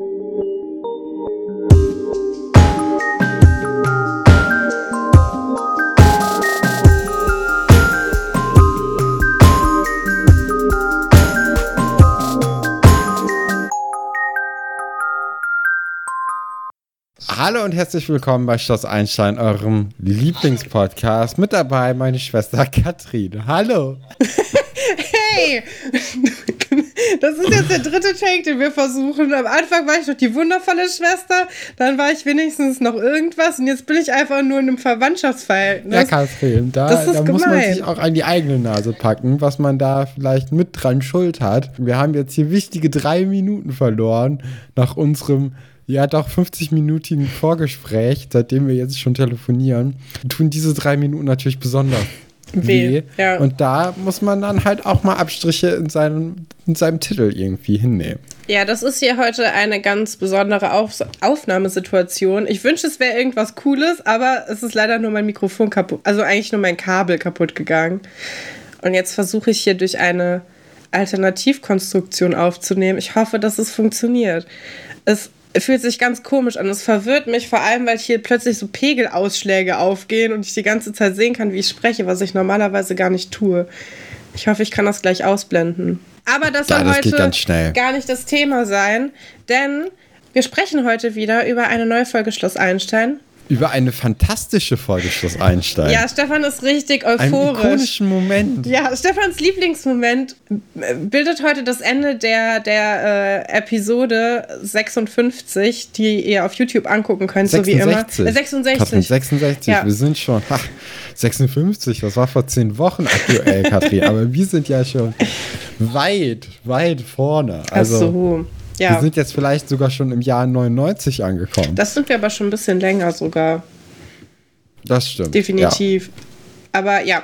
Hallo und herzlich willkommen bei Schloss Einstein, eurem Lieblingspodcast. Mit dabei meine Schwester Katrin. Hallo. Hey! Das ist jetzt der dritte Take, den wir versuchen. Am Anfang war ich noch die wundervolle Schwester, dann war ich wenigstens noch irgendwas und jetzt bin ich einfach nur in einem Verwandtschaftsverhältnis. Ja, Katrin, da, da muss man sich auch an die eigene Nase packen, was man da vielleicht mit dran schuld hat. Wir haben jetzt hier wichtige drei Minuten verloren nach unserem ja, doch 50-minütigen Vorgespräch, seitdem wir jetzt schon telefonieren, tun diese drei Minuten natürlich besonders weh. Ja. Und da muss man dann halt auch mal Abstriche in seinem, in seinem Titel irgendwie hinnehmen. Ja, das ist hier heute eine ganz besondere Auf Aufnahmesituation. Ich wünsche, es wäre irgendwas Cooles, aber es ist leider nur mein Mikrofon kaputt, also eigentlich nur mein Kabel kaputt gegangen. Und jetzt versuche ich hier durch eine Alternativkonstruktion aufzunehmen. Ich hoffe, dass es funktioniert. Es fühlt sich ganz komisch an. Es verwirrt mich vor allem, weil hier plötzlich so Pegelausschläge aufgehen und ich die ganze Zeit sehen kann, wie ich spreche, was ich normalerweise gar nicht tue. Ich hoffe, ich kann das gleich ausblenden. Aber das soll ja, das heute gar nicht das Thema sein, denn wir sprechen heute wieder über eine neue Folge Schloss Einstein über eine fantastische Folge Schloss Einstein. Ja, Stefan ist richtig euphorisch. Einen ikonischen Moment. Ja, Stefans Lieblingsmoment bildet heute das Ende der, der äh, Episode 56, die ihr auf YouTube angucken könnt, 66. so wie immer. Äh, 66. Katrin, 66, ja. wir sind schon. Ach, 56, das war vor zehn Wochen aktuell, Katrin. aber wir sind ja schon weit, weit vorne. Also, Ach so. Ja. Wir sind jetzt vielleicht sogar schon im Jahr 99 angekommen. Das sind wir aber schon ein bisschen länger sogar. Das stimmt. Definitiv. Ja. Aber ja.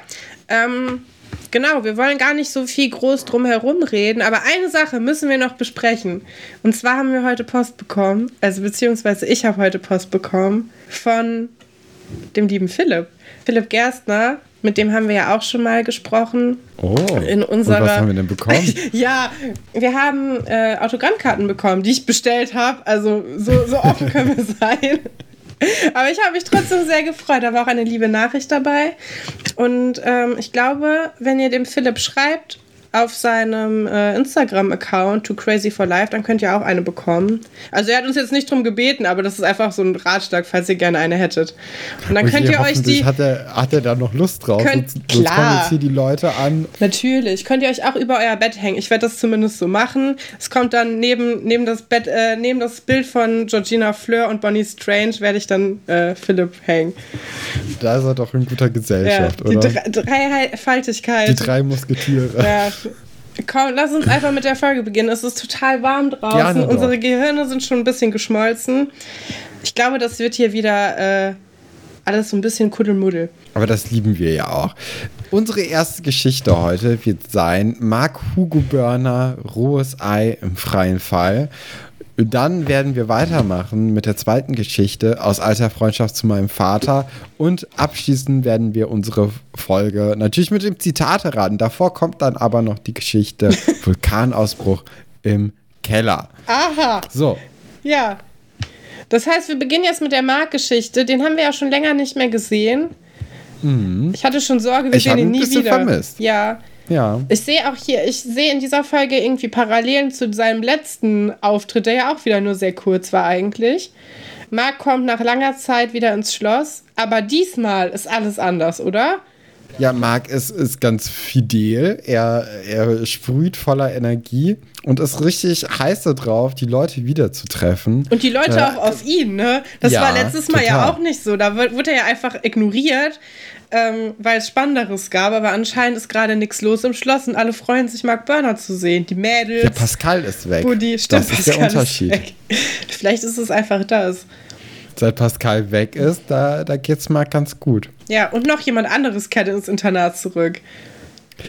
Ähm, genau, wir wollen gar nicht so viel groß drum herum reden, aber eine Sache müssen wir noch besprechen. Und zwar haben wir heute Post bekommen, also beziehungsweise ich habe heute Post bekommen von dem lieben Philipp. Philipp Gerstner mit dem haben wir ja auch schon mal gesprochen. Oh. In unserer, und was haben wir denn bekommen? ja, wir haben äh, Autogrammkarten bekommen, die ich bestellt habe. Also so, so offen können wir sein. Aber ich habe mich trotzdem sehr gefreut. Da war auch eine liebe Nachricht dabei. Und ähm, ich glaube, wenn ihr dem Philipp schreibt auf seinem äh, Instagram-Account To Crazy for Life, dann könnt ihr auch eine bekommen. Also er hat uns jetzt nicht drum gebeten, aber das ist einfach so ein Ratschlag, falls ihr gerne eine hättet. Und dann und könnt ihr euch die. Hat er, hat er da noch Lust drauf? Könnt, sonst, klar. Sonst kommen jetzt hier die Leute an. Natürlich. Könnt ihr euch auch über euer Bett hängen. Ich werde das zumindest so machen. Es kommt dann neben, neben das Bett, äh, neben das Bild von Georgina Fleur und Bonnie Strange werde ich dann äh, Philipp hängen. Da ist er doch in guter Gesellschaft, ja, die oder? Die Dreifaltigkeit. Die drei Musketiere. Ja, Komm, lass uns einfach mit der Folge beginnen. Es ist total warm draußen. Unsere Gehirne sind schon ein bisschen geschmolzen. Ich glaube, das wird hier wieder äh, alles so ein bisschen Kuddelmuddel. Aber das lieben wir ja auch. Unsere erste Geschichte heute wird sein: Mark Hugo Börner, rohes Ei im freien Fall. Dann werden wir weitermachen mit der zweiten Geschichte aus alter Freundschaft zu meinem Vater. Und abschließend werden wir unsere Folge natürlich mit dem Zitate raten. Davor kommt dann aber noch die Geschichte Vulkanausbruch im Keller. Aha. So. Ja. Das heißt, wir beginnen jetzt mit der Mark-Geschichte. Den haben wir ja schon länger nicht mehr gesehen. Mhm. Ich hatte schon Sorge, wir ich sehen ihn nie wieder. Vermisst. Ja. Ja. Ich sehe auch hier, ich sehe in dieser Folge irgendwie Parallelen zu seinem letzten Auftritt, der ja auch wieder nur sehr kurz war eigentlich. Mark kommt nach langer Zeit wieder ins Schloss, aber diesmal ist alles anders, oder? Ja, Mark ist, ist ganz fidel. Er, er sprüht voller Energie und ist richtig heiß darauf, die Leute wiederzutreffen. Und die Leute äh, auch auf ihn, ne? Das ja, war letztes Mal total. ja auch nicht so. Da wurde er ja einfach ignoriert ähm, weil es Spannenderes gab, aber anscheinend ist gerade nichts los im Schloss und alle freuen sich, Mark Burner zu sehen. Die Mädels. Der Pascal ist weg. Buddy, stimmt, das ist Pascal der Unterschied. Vielleicht ist es einfach das. Seit Pascal weg ist, da, da es Mark ganz gut. Ja, und noch jemand anderes kehrt ins Internat zurück.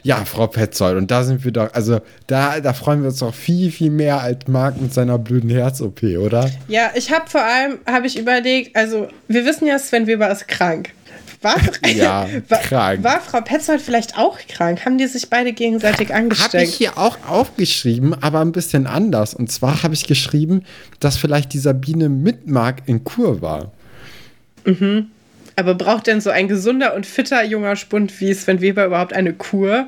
Ja, Frau Petzold. Und da sind wir doch, also da, da freuen wir uns doch viel, viel mehr als Marc mit seiner blöden Herz-OP, oder? Ja, ich habe vor allem, habe ich überlegt, also wir wissen ja, Sven Weber ist krank War, Ja, war, krank. war Frau Petzold vielleicht auch krank? Haben die sich beide gegenseitig Habe ich angesteckt? hier auch aufgeschrieben, aber ein bisschen anders. Und zwar habe ich geschrieben, dass vielleicht die Sabine mit Marc in Kur war. Aber braucht denn so ein gesunder und fitter junger Spund wie Sven Weber überhaupt eine Kur?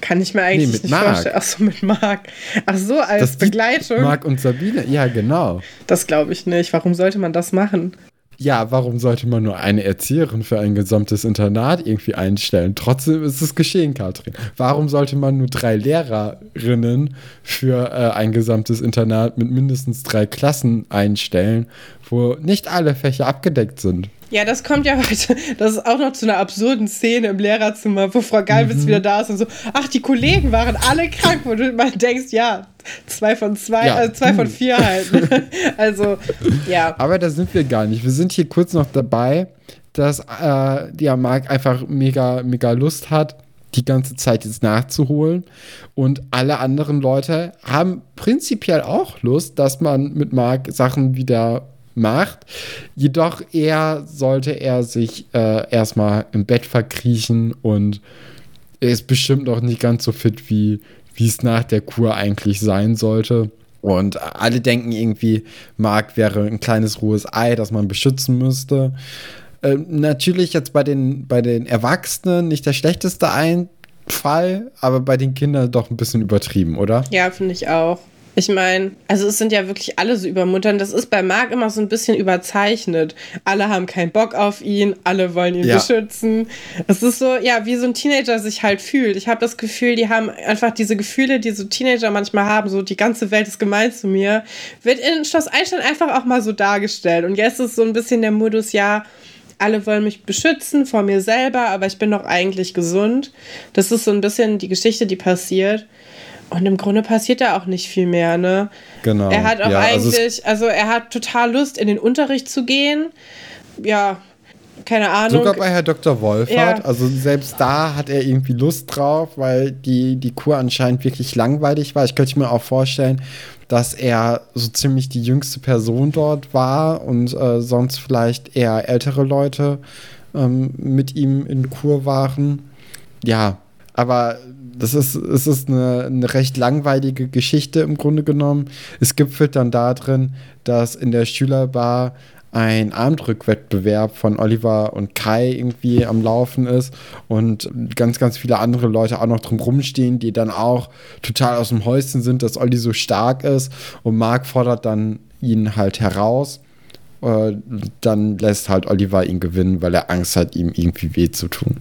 Kann ich mir eigentlich mit nicht Marc. vorstellen. Ach so, mit Marc. Ach so, als Das Begleitung. Marc und Sabine, ja, genau. Das glaube ich nicht. Warum sollte man das machen? Ja, warum sollte man nur eine Erzieherin für ein gesamtes Internat irgendwie einstellen? Trotzdem ist es geschehen, Katrin. Warum sollte man nur drei Lehrerinnen für äh, ein gesamtes Internat mit mindestens drei Klassen einstellen, wo nicht alle Fächer abgedeckt sind? Ja, das kommt ja heute. Das ist auch noch zu einer absurden Szene im Lehrerzimmer, wo Frau Galwitz wieder da ist und so, ach, die Kollegen waren alle krank, wo du mal denkst, ja, zwei von zwei, Ja. äh, zwei von vier halt. ne? also, ja. Aber da sind wir gar nicht. Wir sind hier kurz noch dabei, dass äh, ja, Marc einfach mega, mega Lust hat, die ganze Zeit jetzt nachzuholen. Und alle anderen Leute haben prinzipiell auch Lust, dass man mit Marc Sachen wieder macht. Jedoch eher sollte er sich äh, erstmal im Bett verkriechen und er ist bestimmt noch nicht ganz so fit, wie es nach der Kur eigentlich sein sollte. Und alle denken irgendwie, Marc wäre ein kleines rohes Ei, das man beschützen müsste. Ähm, natürlich jetzt bei den, bei den Erwachsenen nicht der schlechteste Einfall, aber bei den Kindern doch ein bisschen übertrieben, oder? Ja, finde ich auch. Ich meine, also es sind ja wirklich alle so übermutternd. Das ist bei Marc immer so ein bisschen überzeichnet. Alle haben keinen Bock auf ihn, alle wollen ihn Ja. beschützen. Es ist so, ja, wie so ein Teenager sich halt fühlt. Ich habe das Gefühl, die haben einfach diese Gefühle, die so Teenager manchmal haben, so die ganze Welt ist gemein zu mir, wird in Schloss Einstein einfach auch mal so dargestellt. Und jetzt ist so ein bisschen der Modus, ja, alle wollen mich beschützen vor mir selber, aber ich bin doch eigentlich gesund. Das ist so ein bisschen die Geschichte, die passiert. Und im Grunde passiert da auch nicht viel mehr, ne? Genau. Er hat auch Ja, also eigentlich, also, er hat total Lust, in den Unterricht zu gehen. Ja, keine Ahnung. Sogar bei Herr Dr. Wolfert, Ja. also selbst da hat er irgendwie Lust drauf, weil die, die Kur anscheinend wirklich langweilig war. Ich könnte mir auch vorstellen, dass er so ziemlich die jüngste Person dort war und äh, sonst vielleicht eher ältere Leute ähm, mit ihm in Kur waren. Ja, aber das ist, es ist eine, eine recht langweilige Geschichte im Grunde genommen. Es gipfelt dann darin, dass in der Schülerbar ein Armdrückwettbewerb von Oliver und Kai irgendwie am Laufen ist und ganz, ganz viele andere Leute auch noch drum rumstehen, die dann auch total aus dem Häuschen sind, dass Olli so stark ist und Marc fordert dann ihn halt heraus. Äh, Dann lässt halt Oliver ihn gewinnen, weil er Angst hat, ihm irgendwie weh zu tun.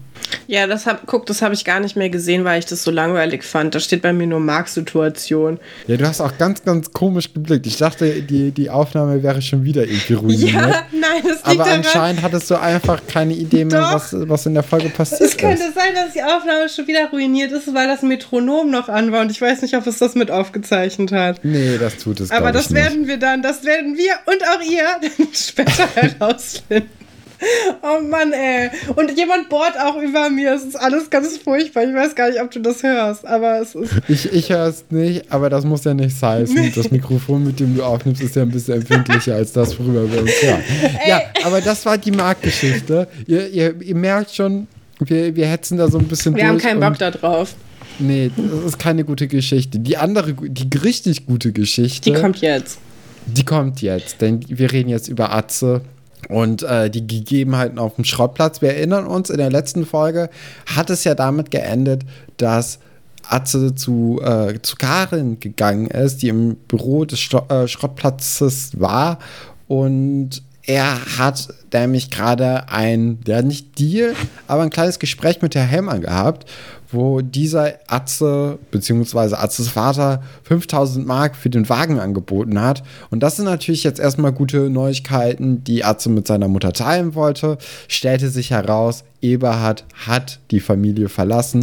Ja, das hab, guck, das habe ich gar nicht mehr gesehen, weil ich das so langweilig fand. Da steht bei mir nur Mark-Situation. Ja, du hast auch ganz, ganz komisch geblickt. Ich dachte, die, die Aufnahme wäre schon wieder irgendwie ruiniert. Ja, nein, das liegt Aber daran. anscheinend hattest du einfach keine Idee mehr, Doch. was, was in der Folge passiert Es könnte ist. sein, dass die Aufnahme schon wieder ruiniert ist, weil das Metronom noch an war und ich weiß nicht, ob es das mit aufgezeichnet hat. Nee, das tut es Aber glaub das ich nicht. werden wir dann, das werden wir und auch ihr dann später herausfinden. Oh Mann, ey. Und jemand bohrt auch über mir. Es ist alles ganz furchtbar. Ich weiß gar nicht, ob du das hörst, aber es ist. Ich, ich höre es nicht, aber das muss ja nichts heißen. Das Mikrofon, mit dem du aufnimmst, ist ja ein bisschen empfindlicher als das, worüber wir uns hören. Ja, aber das war die Marktgeschichte. Ihr, ihr, ihr merkt schon, wir, wir hetzen da so ein bisschen Wir haben keinen Bock da drauf. Nee, das ist keine gute Geschichte. Die andere, die richtig gute Geschichte. Die kommt jetzt. Die kommt jetzt, denn wir reden jetzt über Atze und äh, die Gegebenheiten auf dem Schrottplatz. Wir erinnern uns, in der letzten Folge hat es ja damit geendet, dass Atze zu, äh, zu Karin gegangen ist, die im Büro des Schlo äh, Schrottplatzes war und er hat nämlich gerade ein, der nicht Deal, aber ein kleines Gespräch mit Herr Helmer gehabt, wo dieser Atze, beziehungsweise Atzes Vater, 5000 Mark für den Wagen angeboten hat. Und das sind natürlich jetzt erstmal gute Neuigkeiten, die Atze mit seiner Mutter teilen wollte. Stellte sich heraus, Eberhard hat die Familie verlassen.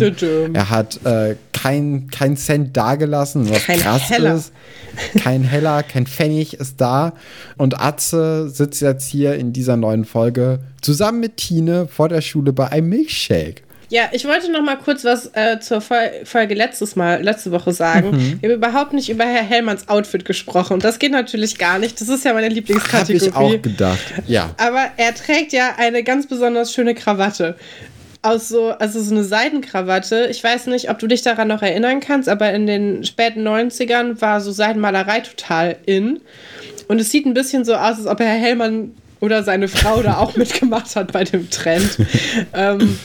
Er hat äh, kein, kein Cent dagelassen, was Kein krass Heller. ist. Kein Heller, kein Pfennig ist da. Und Atze sitzt jetzt hier in dieser neuen Folge zusammen mit Tine vor der Schule bei einem Milchshake. Ja, ich wollte noch mal kurz was äh, zur Folge letztes Mal, letzte Woche sagen. Mhm. Wir haben überhaupt nicht über Herr Hellmanns Outfit gesprochen. Und das geht natürlich gar nicht. Das ist ja meine Lieblingskategorie. Habe ich auch gedacht, ja. Aber er trägt ja eine ganz besonders schöne Krawatte. Aus so, also so eine Seidenkrawatte. Ich weiß nicht, ob du dich daran noch erinnern kannst, aber in den späten 90ern war so Seidenmalerei total in. Und es sieht ein bisschen so aus, als ob Herr Hellmann oder seine Frau da auch mitgemacht hat bei dem Trend. ähm,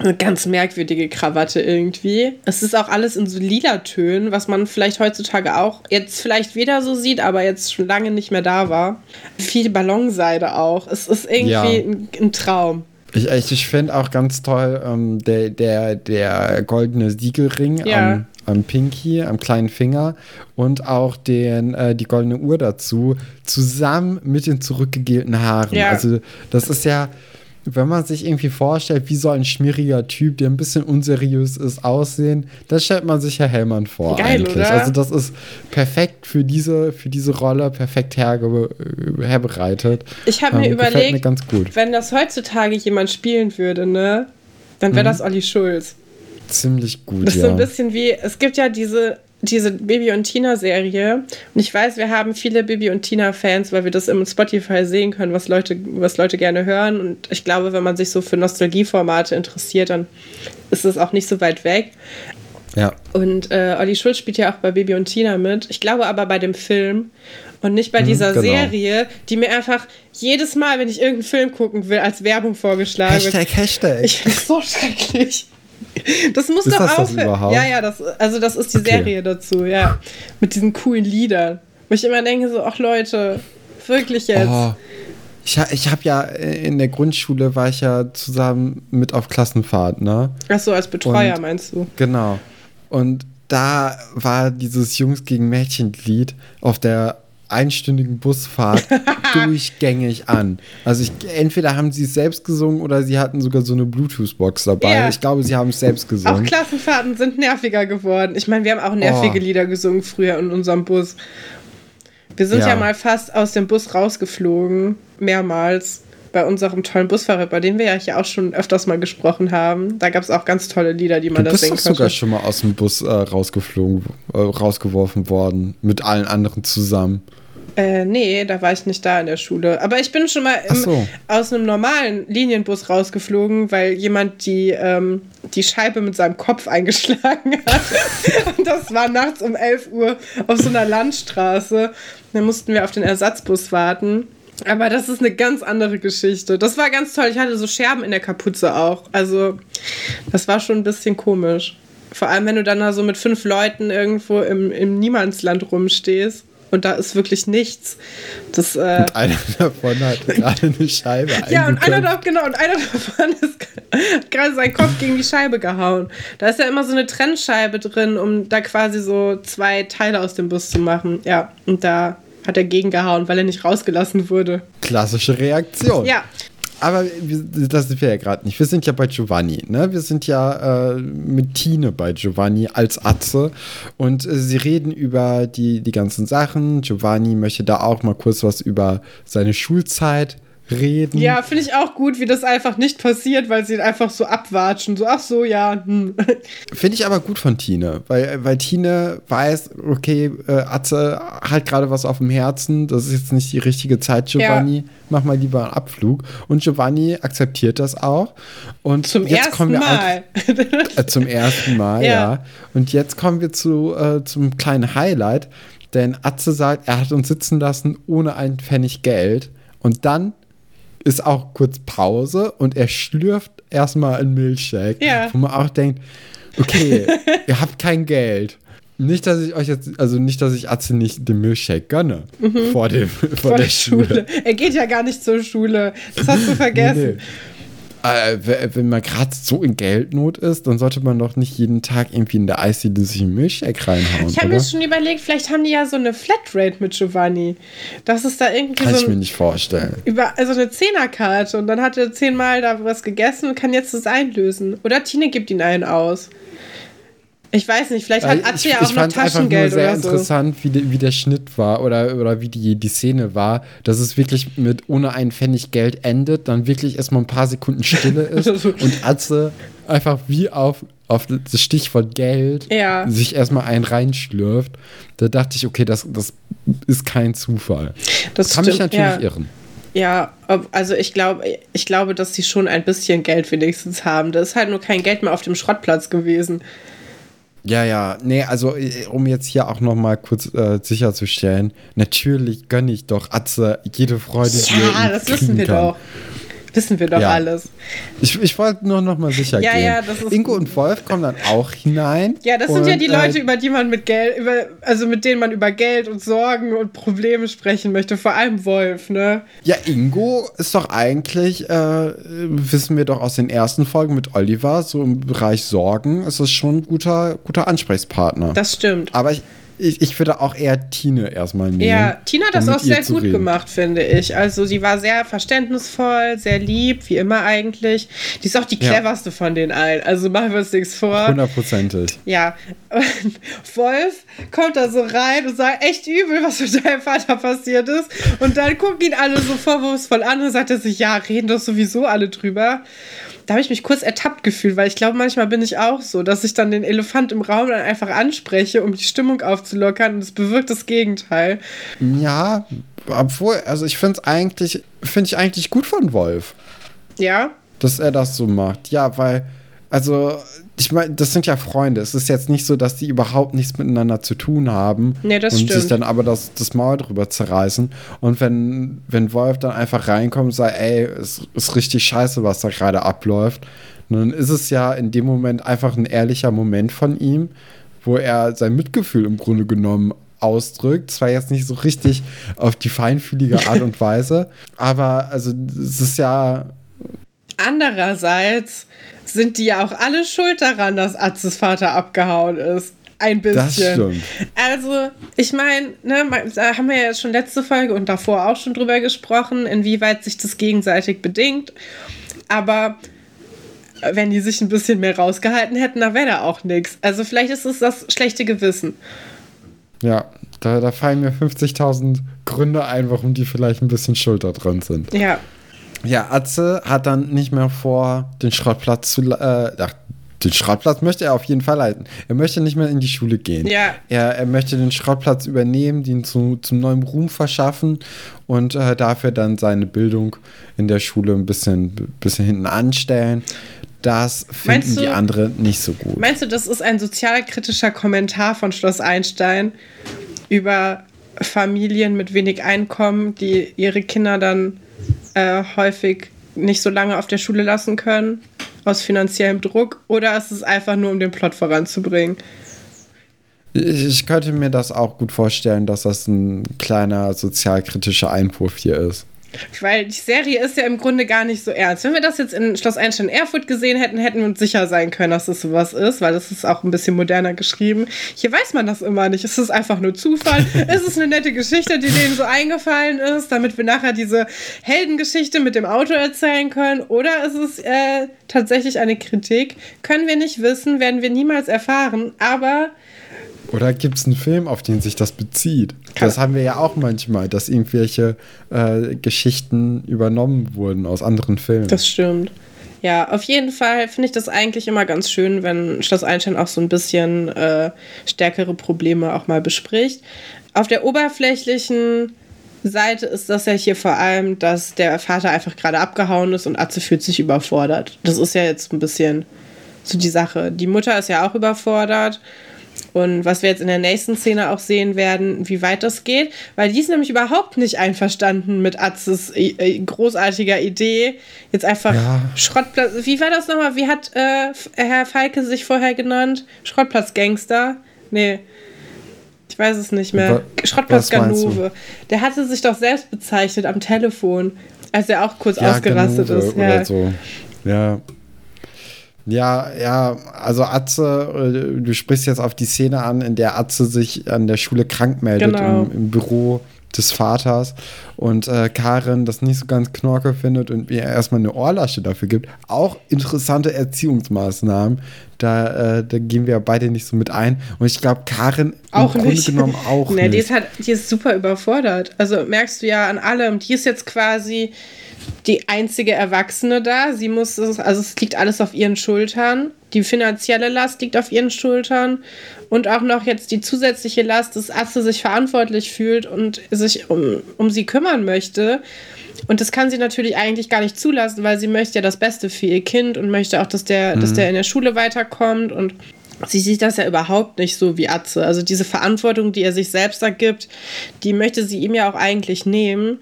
eine ganz merkwürdige Krawatte irgendwie. Es ist auch alles in so lila Tönen, was man vielleicht heutzutage auch jetzt vielleicht wieder so sieht, aber jetzt schon lange nicht mehr da war. Viel Ballonseide auch. Es ist irgendwie ja. ein, ein, Traum. Ich, ich finde auch ganz toll ähm, der, der, der goldene Siegelring ja. am, am Pinky, am kleinen Finger und auch den, äh, die goldene Uhr dazu, zusammen mit den zurückgegelten Haaren. Ja. Also das ist ja wenn man sich irgendwie vorstellt, wie soll ein schmieriger Typ, der ein bisschen unseriös ist, aussehen, das stellt man sich Herr Hellmann vor Geil, eigentlich. Oder? Also das ist perfekt für diese, für diese Rolle, perfekt herge herbereitet. Ich habe mir ähm, überlegt, mir ganz gut. wenn das heutzutage jemand spielen würde, ne, dann wäre mhm. das Olli Schulz. Ziemlich gut, Das ist ja. so ein bisschen wie, es gibt ja diese diese Bibi und Tina Serie. Und ich weiß, wir haben viele Bibi und Tina Fans, weil wir das im Spotify sehen können, was Leute, was Leute gerne hören. Und ich glaube, wenn man sich so für Nostalgieformate interessiert, dann ist es auch nicht so weit weg. Ja. Und äh, Olli Schulz spielt ja auch bei Bibi und Tina mit. Ich glaube aber bei dem Film und nicht bei mhm, dieser genau. Serie, die mir einfach jedes Mal, wenn ich irgendeinen Film gucken will, als Werbung vorgeschlagen Hashtag, wird. Hashtag. Ich finde es so schrecklich. Das muss ist doch das aufhören. überhaupt? Ja, ja, das, also das ist die okay. Serie dazu, ja. Mit diesen coolen Liedern. Wo ich immer denke, so, ach Leute, wirklich jetzt. Oh. Ich, ich habe ja in der Grundschule war ich ja zusammen mit auf Klassenfahrt, ne? Ach so, als Betreuer Und, meinst du? Genau. Und da war dieses Jungs gegen Mädchen Lied auf der einstündigen Busfahrt durchgängig an. Also ich, entweder haben sie es selbst gesungen oder sie hatten sogar so eine Bluetooth-Box dabei. Ja. Ich glaube, sie haben es selbst gesungen. Auch Klassenfahrten sind nerviger geworden. Ich meine, wir haben auch nervige oh. Lieder gesungen früher in unserem Bus. Wir sind ja. ja mal fast aus dem Bus rausgeflogen, mehrmals bei unserem tollen Busfahrer, bei dem wir ja hier auch schon öfters mal gesprochen haben. Da gab es auch ganz tolle Lieder, die man da singen konnte. Du bist sogar schon mal aus dem Bus äh, rausgeflogen, äh, rausgeworfen worden, mit allen anderen zusammen. Äh, nee, da war ich nicht da in der Schule. Aber ich bin schon mal im, so. aus einem normalen Linienbus rausgeflogen, weil jemand die, ähm, die Scheibe mit seinem Kopf eingeschlagen hat. Und das war nachts um 11 Uhr auf so einer Landstraße. Dann mussten wir auf den Ersatzbus warten. Aber das ist eine ganz andere Geschichte. Das war ganz toll. Ich hatte so Scherben in der Kapuze auch. Also, das war schon ein bisschen komisch. Vor allem, wenn du dann da so mit fünf Leuten irgendwo im, im Niemandsland rumstehst und da ist wirklich nichts. Das, äh und einer davon hat gerade eine Scheibe Ja, und einer, davon, genau, und einer davon ist gerade seinen Kopf gegen die Scheibe gehauen. Da ist ja immer so eine Trennscheibe drin, um da quasi so zwei Teile aus dem Bus zu machen. Ja, und da hat er gegengehauen, weil er nicht rausgelassen wurde. Klassische Reaktion. Ja, aber das sind wir ja gerade nicht. Wir sind ja bei Giovanni, ne? Wir sind ja äh, mit Tine bei Giovanni als Atze und äh, sie reden über die, die ganzen Sachen. Giovanni möchte da auch mal kurz was über seine Schulzeit reden. Ja, finde ich auch gut, wie das einfach nicht passiert, weil sie einfach so abwatschen. So, ach so, ja. Hm. Finde ich aber gut von Tine, weil, weil Tine weiß, okay, äh, Atze hat gerade was auf dem Herzen, das ist jetzt nicht die richtige Zeit, Giovanni. Ja. Mach mal lieber einen Abflug. Und Giovanni akzeptiert das auch. Und zum jetzt ersten kommen wir Mal. Äh, zum ersten Mal, ja. ja. Und jetzt kommen wir zu, äh, zum kleinen Highlight. Denn Atze sagt, er hat uns sitzen lassen ohne einen Pfennig Geld. Und dann ist auch kurz Pause und er schlürft erstmal einen Milchshake, ja. wo man auch denkt, okay, ihr habt kein Geld. Nicht, dass ich euch jetzt, also nicht, dass ich Atze nicht den Milchshake gönne mhm. vor, dem, vor, vor der, der Schule. Schule. Er geht ja gar nicht zur Schule. Das hast du vergessen. nee, nee äh, wenn man gerade so in Geldnot ist, dann sollte man doch nicht jeden Tag irgendwie in der Eisdiele sich einen Milchshake reinhauen. Ich habe mir schon überlegt, vielleicht haben die ja so eine Flatrate mit Giovanni. Das ist da irgendwie kann so. Kann ich mir nicht vorstellen. Über, also eine Zehnerkarte und dann hat er zehnmal da was gegessen und kann jetzt das einlösen. Oder Tine gibt ihn einen aus. Ich weiß nicht, vielleicht hat Atze ja auch ich noch Taschengeld sehr oder so. interessant, wie, de, wie der Schnitt war oder, oder wie die, die Szene war, dass es wirklich mit ohne einen Pfennig Geld endet, dann wirklich erstmal ein paar Sekunden Stille ist und Atze einfach wie auf, auf das Stichwort Geld Ja. sich erstmal einen reinschlürft. Da dachte ich, okay, das, das ist kein Zufall. Das Kann mich stimmt, natürlich ja. irren. Ja, also ich glaube, ich glaube, dass sie schon ein bisschen Geld wenigstens haben. Da ist halt nur kein Geld mehr auf dem Schrottplatz gewesen. Ja, ja, nee, also äh, um jetzt hier auch noch mal kurz äh, sicherzustellen, natürlich gönne ich doch Atze jede Freude, die Ja, das wissen wir kann. doch. Wissen wir doch Ja. alles. Ich, ich wollte nur noch mal sicher Ja, gehen. ja, das ist Ingo und Wolf kommen dann auch hinein. Ja, das sind ja die Leute, Äh, über die man mit Geld, über, also mit denen man über Geld und Sorgen und Probleme sprechen möchte. Vor allem Wolf, ne? ja, Ingo ist doch eigentlich, äh, wissen wir doch aus den ersten Folgen mit Oliver, so im Bereich Sorgen, ist es schon ein guter, guter Ansprechpartner. Das stimmt. Aber ich, ich, ich würde auch eher Tine erstmal nehmen. Ja, Tina hat das auch sehr gut reden. gemacht, finde ich. Also sie war sehr verständnisvoll, sehr lieb, wie immer eigentlich. Die ist auch die Ja. cleverste von den allen. Also machen wir uns nichts vor. Hundertprozentig. Ja, und Wolf kommt da so rein und sagt, echt übel, was mit deinem Vater passiert ist. Und dann gucken ihn alle so vorwurfsvoll an und sagt er sich, ja, reden doch sowieso alle drüber. Da habe ich mich kurz ertappt gefühlt, weil ich glaube, manchmal bin ich auch so, dass ich dann den Elefant im Raum dann einfach anspreche, um die Stimmung aufzulockern und es bewirkt das Gegenteil. Ja, obwohl, also ich finde es eigentlich, finde ich eigentlich gut von Wolf, Ja, dass er das so macht. Ja, weil, also, ich meine, das sind ja Freunde. Es ist jetzt nicht so, dass die überhaupt nichts miteinander zu tun haben. Nee, das und sich stimmt. dann aber das, das Maul drüber zerreißen. Und wenn, wenn Wolf dann einfach reinkommt und sagt, ey, es ist richtig scheiße, was da gerade abläuft, dann ist es ja in dem Moment einfach ein ehrlicher Moment von ihm, wo er sein Mitgefühl im Grunde genommen ausdrückt. Zwar jetzt nicht so richtig auf die feinfühlige Art und Weise, aber also es ist ja andererseits sind die ja auch alle schuld daran, dass Atzes Vater abgehauen ist. Ein bisschen. Das stimmt. Also, ich meine, ne, da haben wir ja schon letzte Folge und davor auch schon drüber gesprochen, inwieweit sich das gegenseitig bedingt. Aber wenn die sich ein bisschen mehr rausgehalten hätten, dann wäre da auch nichts. Also, vielleicht ist es das schlechte Gewissen. Ja, da, da fallen mir 50.000 Gründe ein, warum die vielleicht ein bisschen schuld da dran sind. Ja. Ja, Atze hat dann nicht mehr vor, den Schrottplatz zu. Äh, ach, den Schrottplatz möchte er auf jeden Fall halten. Er möchte nicht mehr in die Schule gehen. Ja. Er, er möchte den Schrottplatz übernehmen, den zu, zum neuen Ruhm verschaffen und äh, dafür dann seine Bildung in der Schule ein bisschen, bisschen hinten anstellen. Das finden die du- anderen nicht so gut. Meinst du, das ist ein sozialkritischer Kommentar von Schloss Einstein über Familien mit wenig Einkommen, die ihre Kinder dann äh, häufig nicht so lange auf der Schule lassen können, aus finanziellem Druck? Oder ist es einfach nur, um den Plot voranzubringen? Ich, ich könnte mir das auch gut vorstellen, dass das ein kleiner sozialkritischer Einwurf hier ist. Weil die Serie ist ja im Grunde gar nicht so ernst. Wenn wir das jetzt in Schloss Einstein Erfurt gesehen hätten, hätten wir uns sicher sein können, dass das sowas ist, weil das ist auch ein bisschen moderner geschrieben. Hier weiß man das immer nicht. Es ist einfach nur Zufall. es ist eine nette Geschichte, die denen so eingefallen ist, damit wir nachher diese Heldengeschichte mit dem Auto erzählen können. Oder ist es äh, tatsächlich eine Kritik? Können wir nicht wissen, werden wir niemals erfahren. Aber Oder gibt es einen Film, auf den sich das bezieht? Das haben wir ja auch manchmal, dass irgendwelche äh, Geschichten übernommen wurden aus anderen Filmen. Das stimmt. Ja, auf jeden Fall finde ich das eigentlich immer ganz schön, wenn Schloss Einstein auch so ein bisschen äh, stärkere Probleme auch mal bespricht. Auf der oberflächlichen Seite ist das ja hier vor allem, dass der Vater einfach gerade abgehauen ist und Atze fühlt sich überfordert. Das ist ja jetzt ein bisschen so die Sache. Die Mutter ist ja auch überfordert. Und was wir jetzt in der nächsten Szene auch sehen werden, wie weit das geht, weil die ist nämlich überhaupt nicht einverstanden mit Atzes äh, äh, großartiger Idee. Jetzt einfach Ja. Schrottplatz. Wie war das nochmal? Wie hat äh, Herr Falke sich vorher genannt? Schrottplatz-Gangster? Nee. Ich weiß es nicht mehr. Schrottplatz? Ganove. Der hatte sich doch selbst bezeichnet am Telefon, als er auch kurz ja, ausgerastet Ganove ist. Ja. so. Ja. Ja, ja, also Atze, äh, du sprichst jetzt auf die Szene an, in der Atze sich an der Schule krank meldet Genau. im, im Büro des Vaters und äh, Karin das nicht so ganz knorke findet und ihr erstmal eine Ohrlasche dafür gibt. Auch interessante Erziehungsmaßnahmen, Da, äh, da gehen wir beide nicht so mit ein. Und ich glaube, Karin auch im nicht. Grunde genommen auch nee, nicht. Die ist, halt, die ist super überfordert. Also merkst du ja an allem. Die ist jetzt quasi die einzige Erwachsene da. Sie muss, also es liegt alles auf ihren Schultern. Die finanzielle Last liegt auf ihren Schultern. Und auch noch jetzt die zusätzliche Last, dass Atze sich verantwortlich fühlt und sich um, um sie kümmern möchte. Und das kann sie natürlich eigentlich gar nicht zulassen, weil sie möchte ja das Beste für ihr Kind und möchte auch, dass der, mhm. dass der in der Schule weiterkommt. Und sie sieht das ja überhaupt nicht so wie Atze. Also diese Verantwortung, die er sich selbst ergibt, die möchte sie ihm ja auch eigentlich nehmen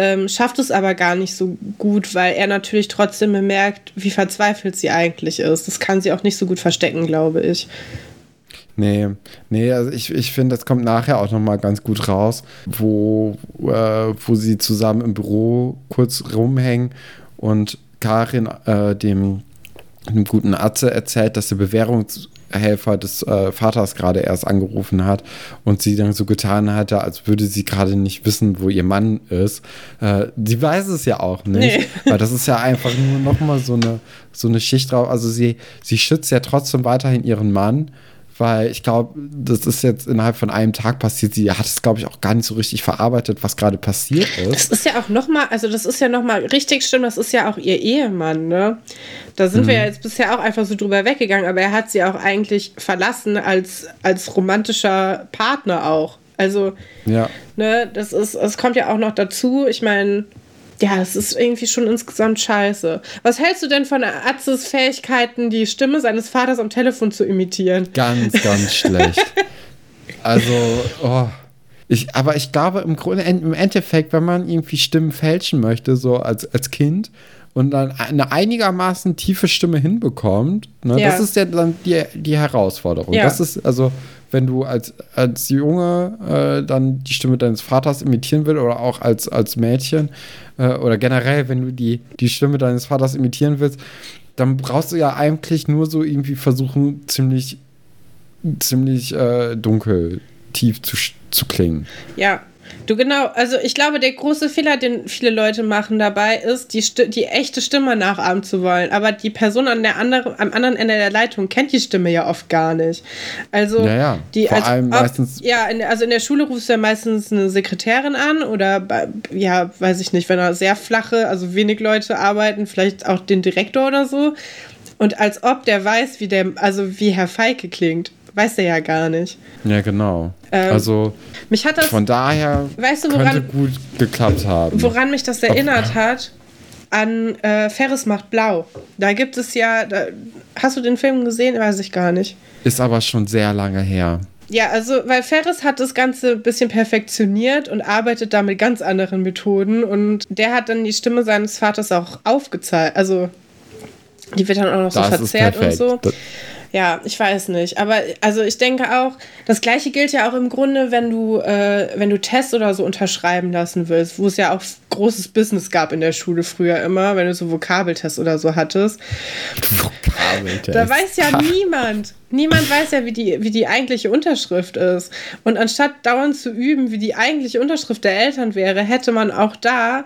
ähm, schafft es aber gar nicht so gut, weil er natürlich trotzdem bemerkt, wie verzweifelt sie eigentlich ist. Das kann sie auch nicht so gut verstecken, glaube ich. Nee, nee, also ich, ich finde, das kommt nachher auch nochmal ganz gut raus, wo, äh, wo sie zusammen im Büro kurz rumhängen und Karin äh, dem, dem guten Atze erzählt, dass der Bewährungs Helfer des äh, Vaters gerade erst angerufen hat und sie dann so getan hatte, als würde sie gerade nicht wissen, wo ihr Mann ist. Äh, sie weiß es ja auch nicht, nee. weil das ist ja einfach nur nochmal so eine, so eine Schicht drauf. Also sie, sie schützt ja trotzdem weiterhin ihren Mann weil ich glaube, das ist jetzt innerhalb von einem Tag passiert. Sie hat es, glaube ich, auch gar nicht so richtig verarbeitet, was gerade passiert ist. Das ist ja auch nochmal, also das ist ja nochmal richtig schlimm, das ist ja auch ihr Ehemann, ne? Da sind mhm. wir ja jetzt bisher auch einfach so drüber weggegangen, aber er hat sie auch eigentlich verlassen als, als romantischer Partner auch. Also, ja. ne, das ist, es kommt ja auch noch dazu. Ich meine, ja, es ist irgendwie schon insgesamt scheiße. Was hältst du denn von Atzes Fähigkeiten, die Stimme seines Vaters am Telefon zu imitieren? Ganz, ganz schlecht. Also, oh. Ich, aber ich glaube, im, Grunde, im Endeffekt, wenn man irgendwie Stimmen fälschen möchte, so als, als Kind, und dann eine einigermaßen tiefe Stimme hinbekommt, ne, ja. das ist ja dann die, die Herausforderung. Ja. Das ist, also, wenn du als, als Junge äh, dann die Stimme deines Vaters imitieren willst oder auch als, als Mädchen äh, oder generell, wenn du die, die Stimme deines Vaters imitieren willst, dann brauchst du ja eigentlich nur so irgendwie versuchen, ziemlich, ziemlich äh, dunkel, tief zu, zu klingen. Ja, Du genau, also ich glaube, der große Fehler, den viele Leute machen dabei, ist, die, die echte Stimme nachahmen zu wollen. Aber die Person an der andere, am anderen Ende der Leitung kennt die Stimme ja oft gar nicht. Also ja, ja. die Vor allem ob, meistens. Ja, in, also in der Schule rufst du ja meistens eine Sekretärin an oder ja, weiß ich nicht, wenn da sehr flache, also wenig Leute arbeiten, vielleicht auch den Direktor oder so. Und als ob der weiß, wie der, also wie Herr Feike klingt weiß er ja gar nicht. Ja, genau. Ähm, also mich hat das, von daher weißt du, woran, könnte gut geklappt haben. Woran mich das erinnert hat, an äh, Ferris macht blau. Da gibt es ja, da, hast du den Film gesehen? Weiß ich gar nicht. Ist aber schon sehr lange her. Ja, also, weil Ferris hat das Ganze ein bisschen perfektioniert und arbeitet da mit ganz anderen Methoden und der hat dann die Stimme seines Vaters auch aufgezeigt. Also, die wird dann auch noch das so verzerrt und so. Das ja, ich weiß nicht. Aber also ich denke auch, das gleiche gilt ja auch im Grunde, wenn du, äh, wenn du Tests oder so unterschreiben lassen willst, wo es ja auch großes Business gab in der Schule früher immer, wenn du so Vokabeltests oder so hattest. Vokabeltests. Da weiß ja niemand. Niemand weiß ja, wie die, wie die eigentliche Unterschrift ist. Und anstatt dauernd zu üben, wie die eigentliche Unterschrift der Eltern wäre, hätte man auch da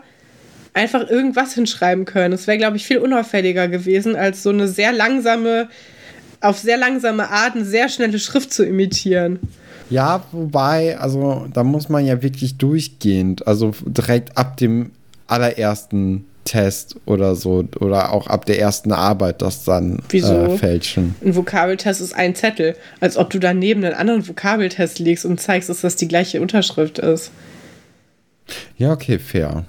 einfach irgendwas hinschreiben können. Es wäre, glaube ich, viel unauffälliger gewesen, als so eine sehr langsame auf sehr langsame Art eine sehr schnelle Schrift zu imitieren. Ja, wobei, also da muss man ja wirklich durchgehend, also direkt ab dem allerersten Test oder so oder auch ab der ersten Arbeit das dann Wieso? Äh, fälschen. Ein Vokabeltest ist ein Zettel, als ob du daneben einen anderen Vokabeltest legst und zeigst, dass das die gleiche Unterschrift ist. Ja, okay, fair.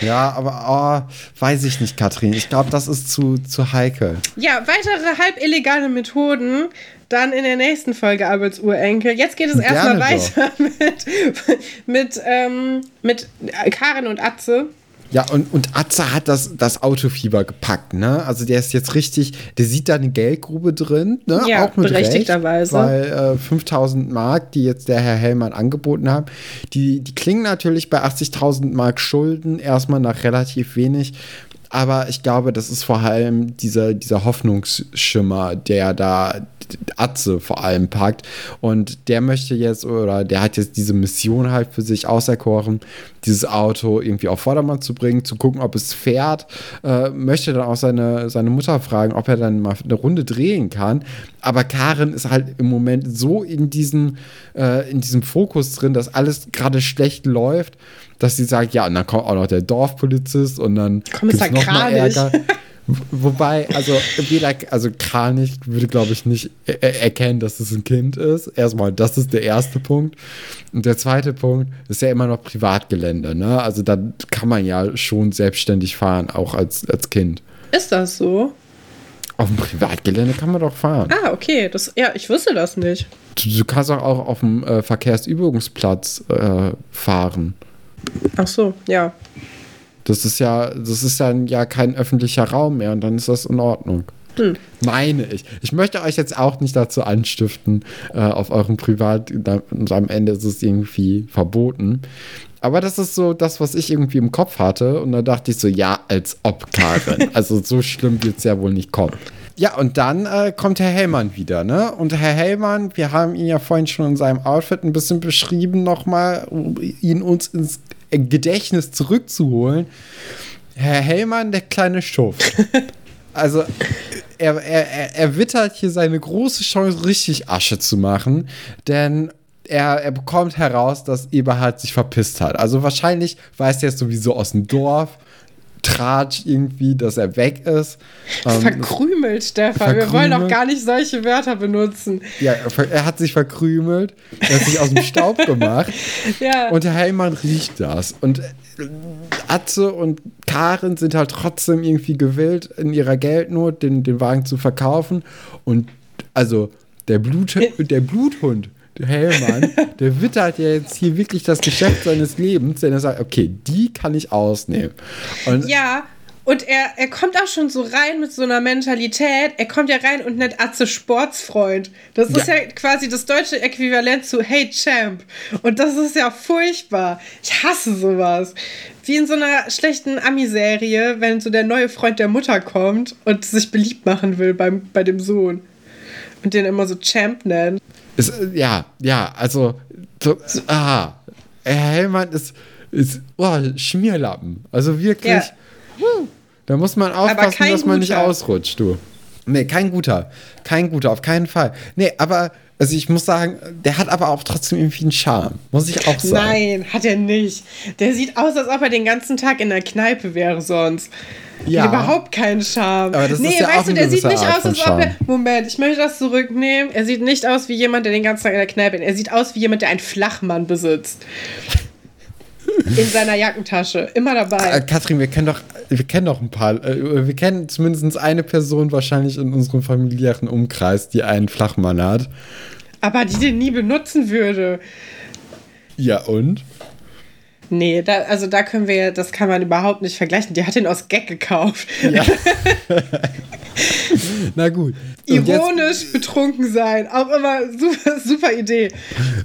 Ja, aber oh, weiß ich nicht, Katrin. Ich glaube, das ist zu, zu heikel. Ja, weitere halb illegale Methoden dann in der nächsten Folge Alberts Urenkel. Jetzt geht es erstmal weiter mit, mit, ähm, mit Karin und Atze. Ja, und, und Atze hat das, das Autofieber gepackt, ne? Also der ist jetzt richtig, der sieht da eine Geldgrube drin, ne? Ja, auch mit berechtigterweise. Recht, weil äh, 5000 Mark, die jetzt der Herr Hellmann angeboten hat, die, die klingen natürlich bei 80.000 Mark Schulden erstmal nach relativ wenig. Aber ich glaube, das ist vor allem dieser, dieser Hoffnungsschimmer, der da Atze vor allem packt. Und der möchte jetzt, oder der hat jetzt diese Mission halt für sich auserkoren, dieses Auto irgendwie auf Vordermann zu bringen, zu gucken, ob es fährt. Äh, möchte dann auch seine, seine Mutter fragen, ob er dann mal eine Runde drehen kann. Aber Karin ist halt im Moment so in, diesen, äh, in diesem Fokus drin, dass alles gerade schlecht läuft, dass sie sagt, ja, und dann kommt auch noch der Dorfpolizist und dann gibt es noch mal Ärger. Wobei, also weder, also Kranich würde, glaube ich, nicht er erkennen, dass es ein Kind ist. Erstmal, das ist der erste Punkt. Und der zweite Punkt ist ja immer noch Privatgelände, ne? Also da kann man ja schon selbstständig fahren, auch als, als Kind. Ist das so? Auf dem Privatgelände kann man doch fahren. Ah, okay. Das, ja, ich wusste das nicht. Du, du kannst auch, auch auf dem äh, Verkehrsübungsplatz äh, fahren. Ach so, ja. Das ist ja, das ist dann ja kein öffentlicher Raum mehr und dann ist das in Ordnung. Hm. Meine ich. Ich möchte euch jetzt auch nicht dazu anstiften, äh, auf eurem Privat, und am Ende ist es irgendwie verboten. Aber das ist so das, was ich irgendwie im Kopf hatte. Und da dachte ich so, ja, als ob, Karin. also so schlimm wird es ja wohl nicht kommen. Ja, und dann äh, kommt Herr Hellmann wieder, ne? Und Herr Hellmann, wir haben ihn ja vorhin schon in seinem Outfit ein bisschen beschrieben nochmal, um ihn uns ins Gedächtnis zurückzuholen. Herr Hellmann, der kleine Schuft. also er, er, er wittert hier seine große Chance, richtig Asche zu machen, denn er, er bekommt heraus, dass Eberhard sich verpisst hat. Also wahrscheinlich weiß er es sowieso aus dem Dorf Tratsch irgendwie, dass er weg ist. Ähm, verkrümelt, Stefan. Verkrümelt. Wir wollen doch gar nicht solche Wörter benutzen. Ja, er hat sich verkrümelt, er hat sich aus dem Staub gemacht. Ja. Und der Heilmann riecht das. Und äh, Atze und Karin sind halt trotzdem irgendwie gewillt, in ihrer Geldnot den, den Wagen zu verkaufen. Und also der, Blut, der Bluthund Hellmann, der wittert ja jetzt hier wirklich das Geschäft seines Lebens, denn er sagt, okay, die kann ich ausnehmen. Und ja, und er, er kommt auch schon so rein mit so einer Mentalität. Er kommt ja rein und nennt Atze Sportsfreund. Das ist ja. ja quasi das deutsche Äquivalent zu Hey Champ. Und das ist ja furchtbar. Ich hasse sowas. Wie in so einer schlechten Ami-Serie, wenn so der neue Freund der Mutter kommt und sich beliebt machen will beim, bei dem Sohn. Und den immer so Champ nennt. Ist, ja, ja, also, so, ah, Herr Hellmann ist, ist oh, Schmierlappen. Also wirklich, ja. da muss man aufpassen, dass man guter. nicht ausrutscht, du. Nee, kein guter. Kein guter, auf keinen Fall. Nee, aber, also ich muss sagen, der hat aber auch trotzdem irgendwie einen Charme. Muss ich auch sagen. Nein, hat er nicht. Der sieht aus, als ob er den ganzen Tag in der Kneipe wäre sonst. Ja. Überhaupt keinen Charme. Aber das nee, ist ja weißt auch du, der sieht nicht Art aus, als ob er. Moment, ich möchte das zurücknehmen. Er sieht nicht aus wie jemand, der den ganzen Tag in der Kneipe ist. Er sieht aus wie jemand, der einen Flachmann besitzt. in seiner Jackentasche. Immer dabei. Äh, Katrin, wir kennen doch, wir kennen doch ein paar. Äh, wir kennen zumindest eine Person wahrscheinlich in unserem familiären Umkreis, die einen Flachmann hat. Aber die den nie benutzen würde. Ja, und? Nee, da, also da können wir, das kann man überhaupt nicht vergleichen. Die hat ihn aus Gag gekauft. Ja. Na gut. Ironisch jetzt, betrunken sein, auch immer super, super Idee.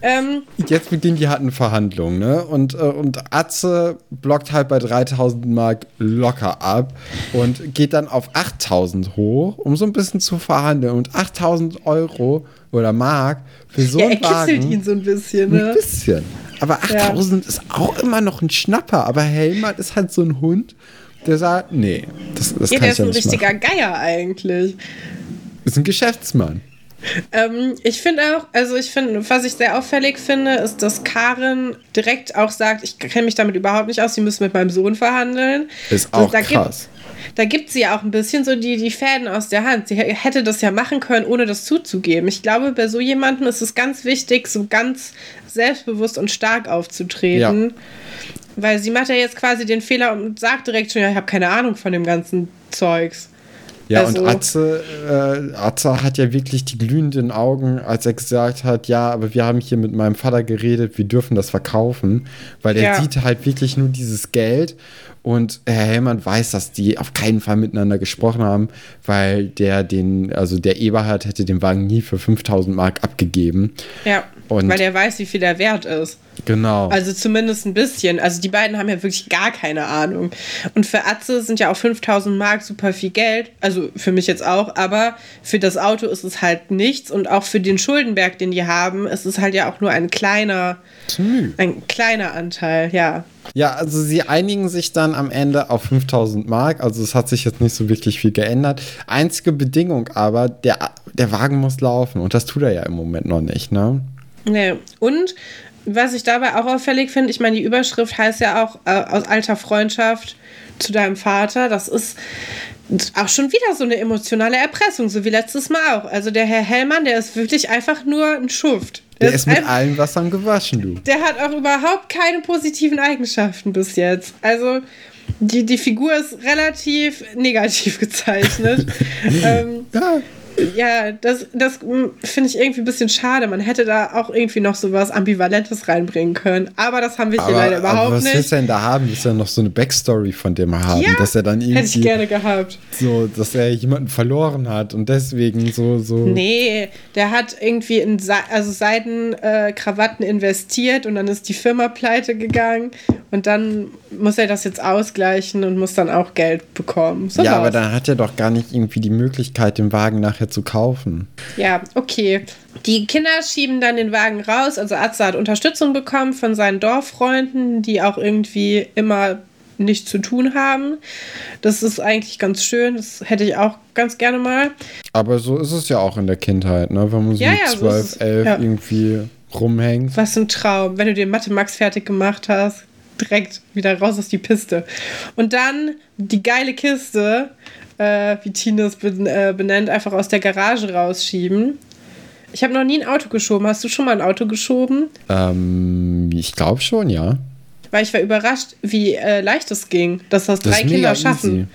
Ähm, jetzt beginnen die harten Verhandlungen, ne? Und, äh, und Atze blockt halt bei 3000 Mark locker ab und geht dann auf 8000 hoch, um so ein bisschen zu verhandeln. Und 8000 Euro oder Mark für so ja, einen Wagen. Er kitzelt ihn so ein bisschen, ne? Ein bisschen. Aber 8000 ja. ist auch immer noch ein Schnapper. Aber Helmut ist halt so ein Hund, der sagt, nee, das, das ja, kann ich ja nicht Der ist ein richtiger Geier eigentlich. Ist ein Geschäftsmann. Ähm, ich finde auch, also ich finde, was ich sehr auffällig finde, ist, dass Karin direkt auch sagt, ich kenne mich damit überhaupt nicht aus, sie müssen mit meinem Sohn verhandeln. Ist auch so, krass. Gibt, da gibt sie ja auch ein bisschen so die, die Fäden aus der Hand. Sie hätte das ja machen können, ohne das zuzugeben. Ich glaube, bei so jemandem ist es ganz wichtig, so ganz selbstbewusst und stark aufzutreten. Ja. Weil sie macht ja jetzt quasi den Fehler und sagt direkt schon, ja, ich habe keine Ahnung von dem ganzen Zeugs. Ja, also, und Atze, äh, Atze hat ja wirklich die glühenden Augen, als er gesagt hat, ja, aber wir haben hier mit meinem Vater geredet, wir dürfen das verkaufen, weil er ja. sieht halt wirklich nur dieses Geld und Herr Hellmann weiß, dass die auf keinen Fall miteinander gesprochen haben, weil der den, also der Eberhard hätte den Wagen nie für 5000 Mark abgegeben. Ja, und weil er weiß, wie viel der wert ist. Genau. Also zumindest ein bisschen. Also die beiden haben ja wirklich gar keine Ahnung. Und für Atze sind ja auch 5000 Mark super viel Geld. Also für mich jetzt auch. Aber für das Auto ist es halt nichts. Und auch für den Schuldenberg, den die haben, ist es halt ja auch nur ein kleiner, ein kleiner Anteil, ja. Ja, also sie einigen sich dann am Ende auf 5000 Mark. Also es hat sich jetzt nicht so wirklich viel geändert. Einzige Bedingung aber, der, der Wagen muss laufen. Und das tut er ja im Moment noch nicht, ne? Nee. Und was ich dabei auch auffällig finde, ich meine, die Überschrift heißt ja auch äh, aus alter Freundschaft zu deinem Vater. Das ist auch schon wieder so eine emotionale Erpressung, so wie letztes Mal auch. Also der Herr Hellmann, der ist wirklich einfach nur ein Schuft. Der, der ist mit allen Wassern gewaschen, du. Der hat auch überhaupt keine positiven Eigenschaften bis jetzt. Also die, die Figur ist relativ negativ gezeichnet. ähm, ja ja, das, das finde ich irgendwie ein bisschen schade. Man hätte da auch irgendwie noch so was Ambivalentes reinbringen können. Aber das haben wir hier leider überhaupt aber was nicht. Was willst du denn da haben? Das ist ja noch so eine Backstory von dem haben. Ja, dass er dann irgendwie. Hätte ich gerne gehabt. So, dass er jemanden verloren hat und deswegen so. so nee, der hat irgendwie in also Seidenkrawatten äh, investiert und dann ist die Firma pleite gegangen und dann muss er das jetzt ausgleichen und muss dann auch Geld bekommen. So ja, aber dann hat er doch gar nicht irgendwie die Möglichkeit, den Wagen nachher zu kaufen. Ja, okay. Die Kinder schieben dann den Wagen raus. Also Atze hat Unterstützung bekommen von seinen Dorffreunden, die auch irgendwie immer nichts zu tun haben. Das ist eigentlich ganz schön. Das hätte ich auch ganz gerne mal. Aber so ist es ja auch in der Kindheit, ne? Wenn man so ja, mit ja, 12, so 11 ja. irgendwie rumhängt. Was ein Traum, wenn du den Mathe Max fertig gemacht hast direkt wieder raus aus die Piste. Und dann die geile Kiste, äh, wie Tina es ben, äh, benennt, einfach aus der Garage rausschieben. Ich habe noch nie ein Auto geschoben. Hast du schon mal ein Auto geschoben? Ähm, ich glaube schon, ja. Weil ich war überrascht, wie äh, leicht es ging, dass das, das drei Kinder schaffen. Easy.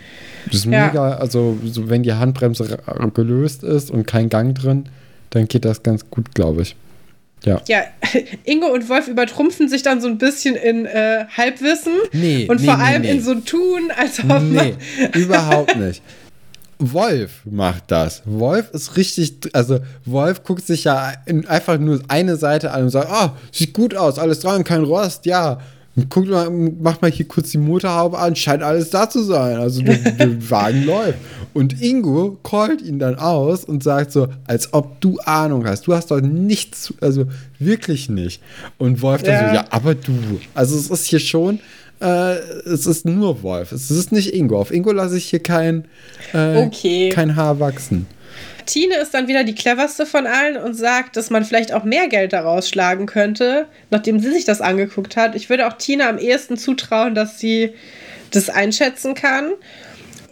Das ist ja. mega, also so, wenn die Handbremse gelöst ist und kein Gang drin, dann geht das ganz gut, glaube ich. Ja. ja, Ingo und Wolf übertrumpfen sich dann so ein bisschen in äh, Halbwissen nee, und nee, vor nee, allem in so Tun, als ob nee, überhaupt nicht. Wolf macht das. Wolf ist richtig, also Wolf guckt sich ja einfach nur eine Seite an und sagt, ah, oh, sieht gut aus, alles dran, kein Rost, ja. Guck mal, mach mal hier kurz die Motorhaube an, scheint alles da zu sein. Also der, der Wagen läuft. Und Ingo callt ihn dann aus und sagt so, als ob du Ahnung hast. Du hast doch nichts, also wirklich nicht. Und Wolf ja. dann so, ja, aber du. Also es ist hier schon, äh, es ist nur Wolf. Es ist nicht Ingo. Auf Ingo lasse ich hier kein, äh, okay. kein Haar wachsen. Tine ist dann wieder die cleverste von allen und sagt, dass man vielleicht auch mehr Geld daraus schlagen könnte, nachdem sie sich das angeguckt hat. Ich würde auch Tine am ehesten zutrauen, dass sie das einschätzen kann.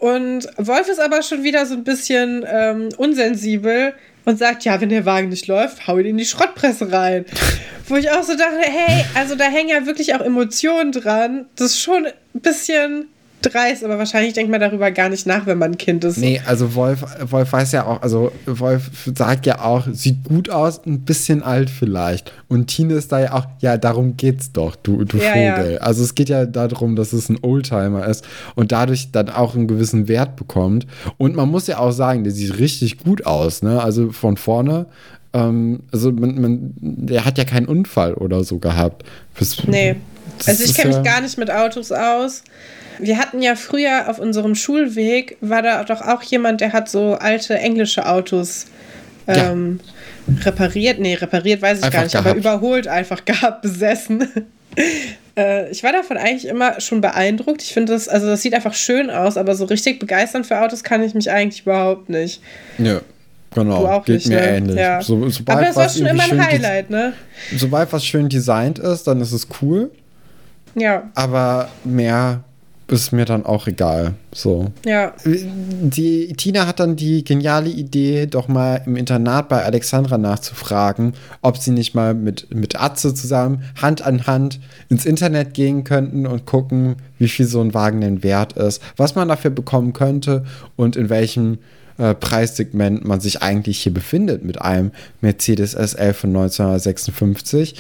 Und Wolf ist aber schon wieder so ein bisschen ähm, unsensibel und sagt, ja, wenn der Wagen nicht läuft, hau ihn in die Schrottpresse rein. Wo ich auch so dachte, hey, also da hängen ja wirklich auch Emotionen dran. Das ist schon ein bisschen dreist, aber wahrscheinlich denkt man darüber gar nicht nach, wenn man ein Kind ist. Nee, also Wolf, Wolf weiß ja auch, also Wolf sagt ja auch, sieht gut aus, ein bisschen alt vielleicht. Und Tine ist da ja auch, ja, darum geht's doch, du, du ja, Vogel. Ja. Also es geht ja darum, dass es ein Oldtimer ist und dadurch dann auch einen gewissen Wert bekommt. Und man muss ja auch sagen, der sieht richtig gut aus, ne? Also von vorne ähm, also man, man, der hat ja keinen Unfall oder so gehabt. Das, nee. Also ich kenne mich gar nicht mit Autos aus. Wir hatten ja früher auf unserem Schulweg, war da doch auch jemand, der hat so alte englische Autos ähm, ja. repariert. Nee, repariert weiß ich einfach gar nicht, gehabt. aber überholt einfach gehabt, besessen. äh, ich war davon eigentlich immer schon beeindruckt. Ich finde das, also das sieht einfach schön aus, aber so richtig begeistern für Autos kann ich mich eigentlich überhaupt nicht. Ja. Genau, geht nicht, mir ne? ähnlich. Ja. So, aber das war schon immer ein Highlight, ne? Sobald was schön designt ist, dann ist es cool. Ja. Aber mehr ist mir dann auch egal. So. Ja. Die Tina hat dann die geniale Idee, doch mal im Internat bei Alexandra nachzufragen, ob sie nicht mal mit, mit Atze zusammen Hand an Hand ins Internet gehen könnten und gucken, wie viel so ein Wagen denn wert ist, was man dafür bekommen könnte und in welchem äh, Preissegment man sich eigentlich hier befindet mit einem Mercedes SL von 1956.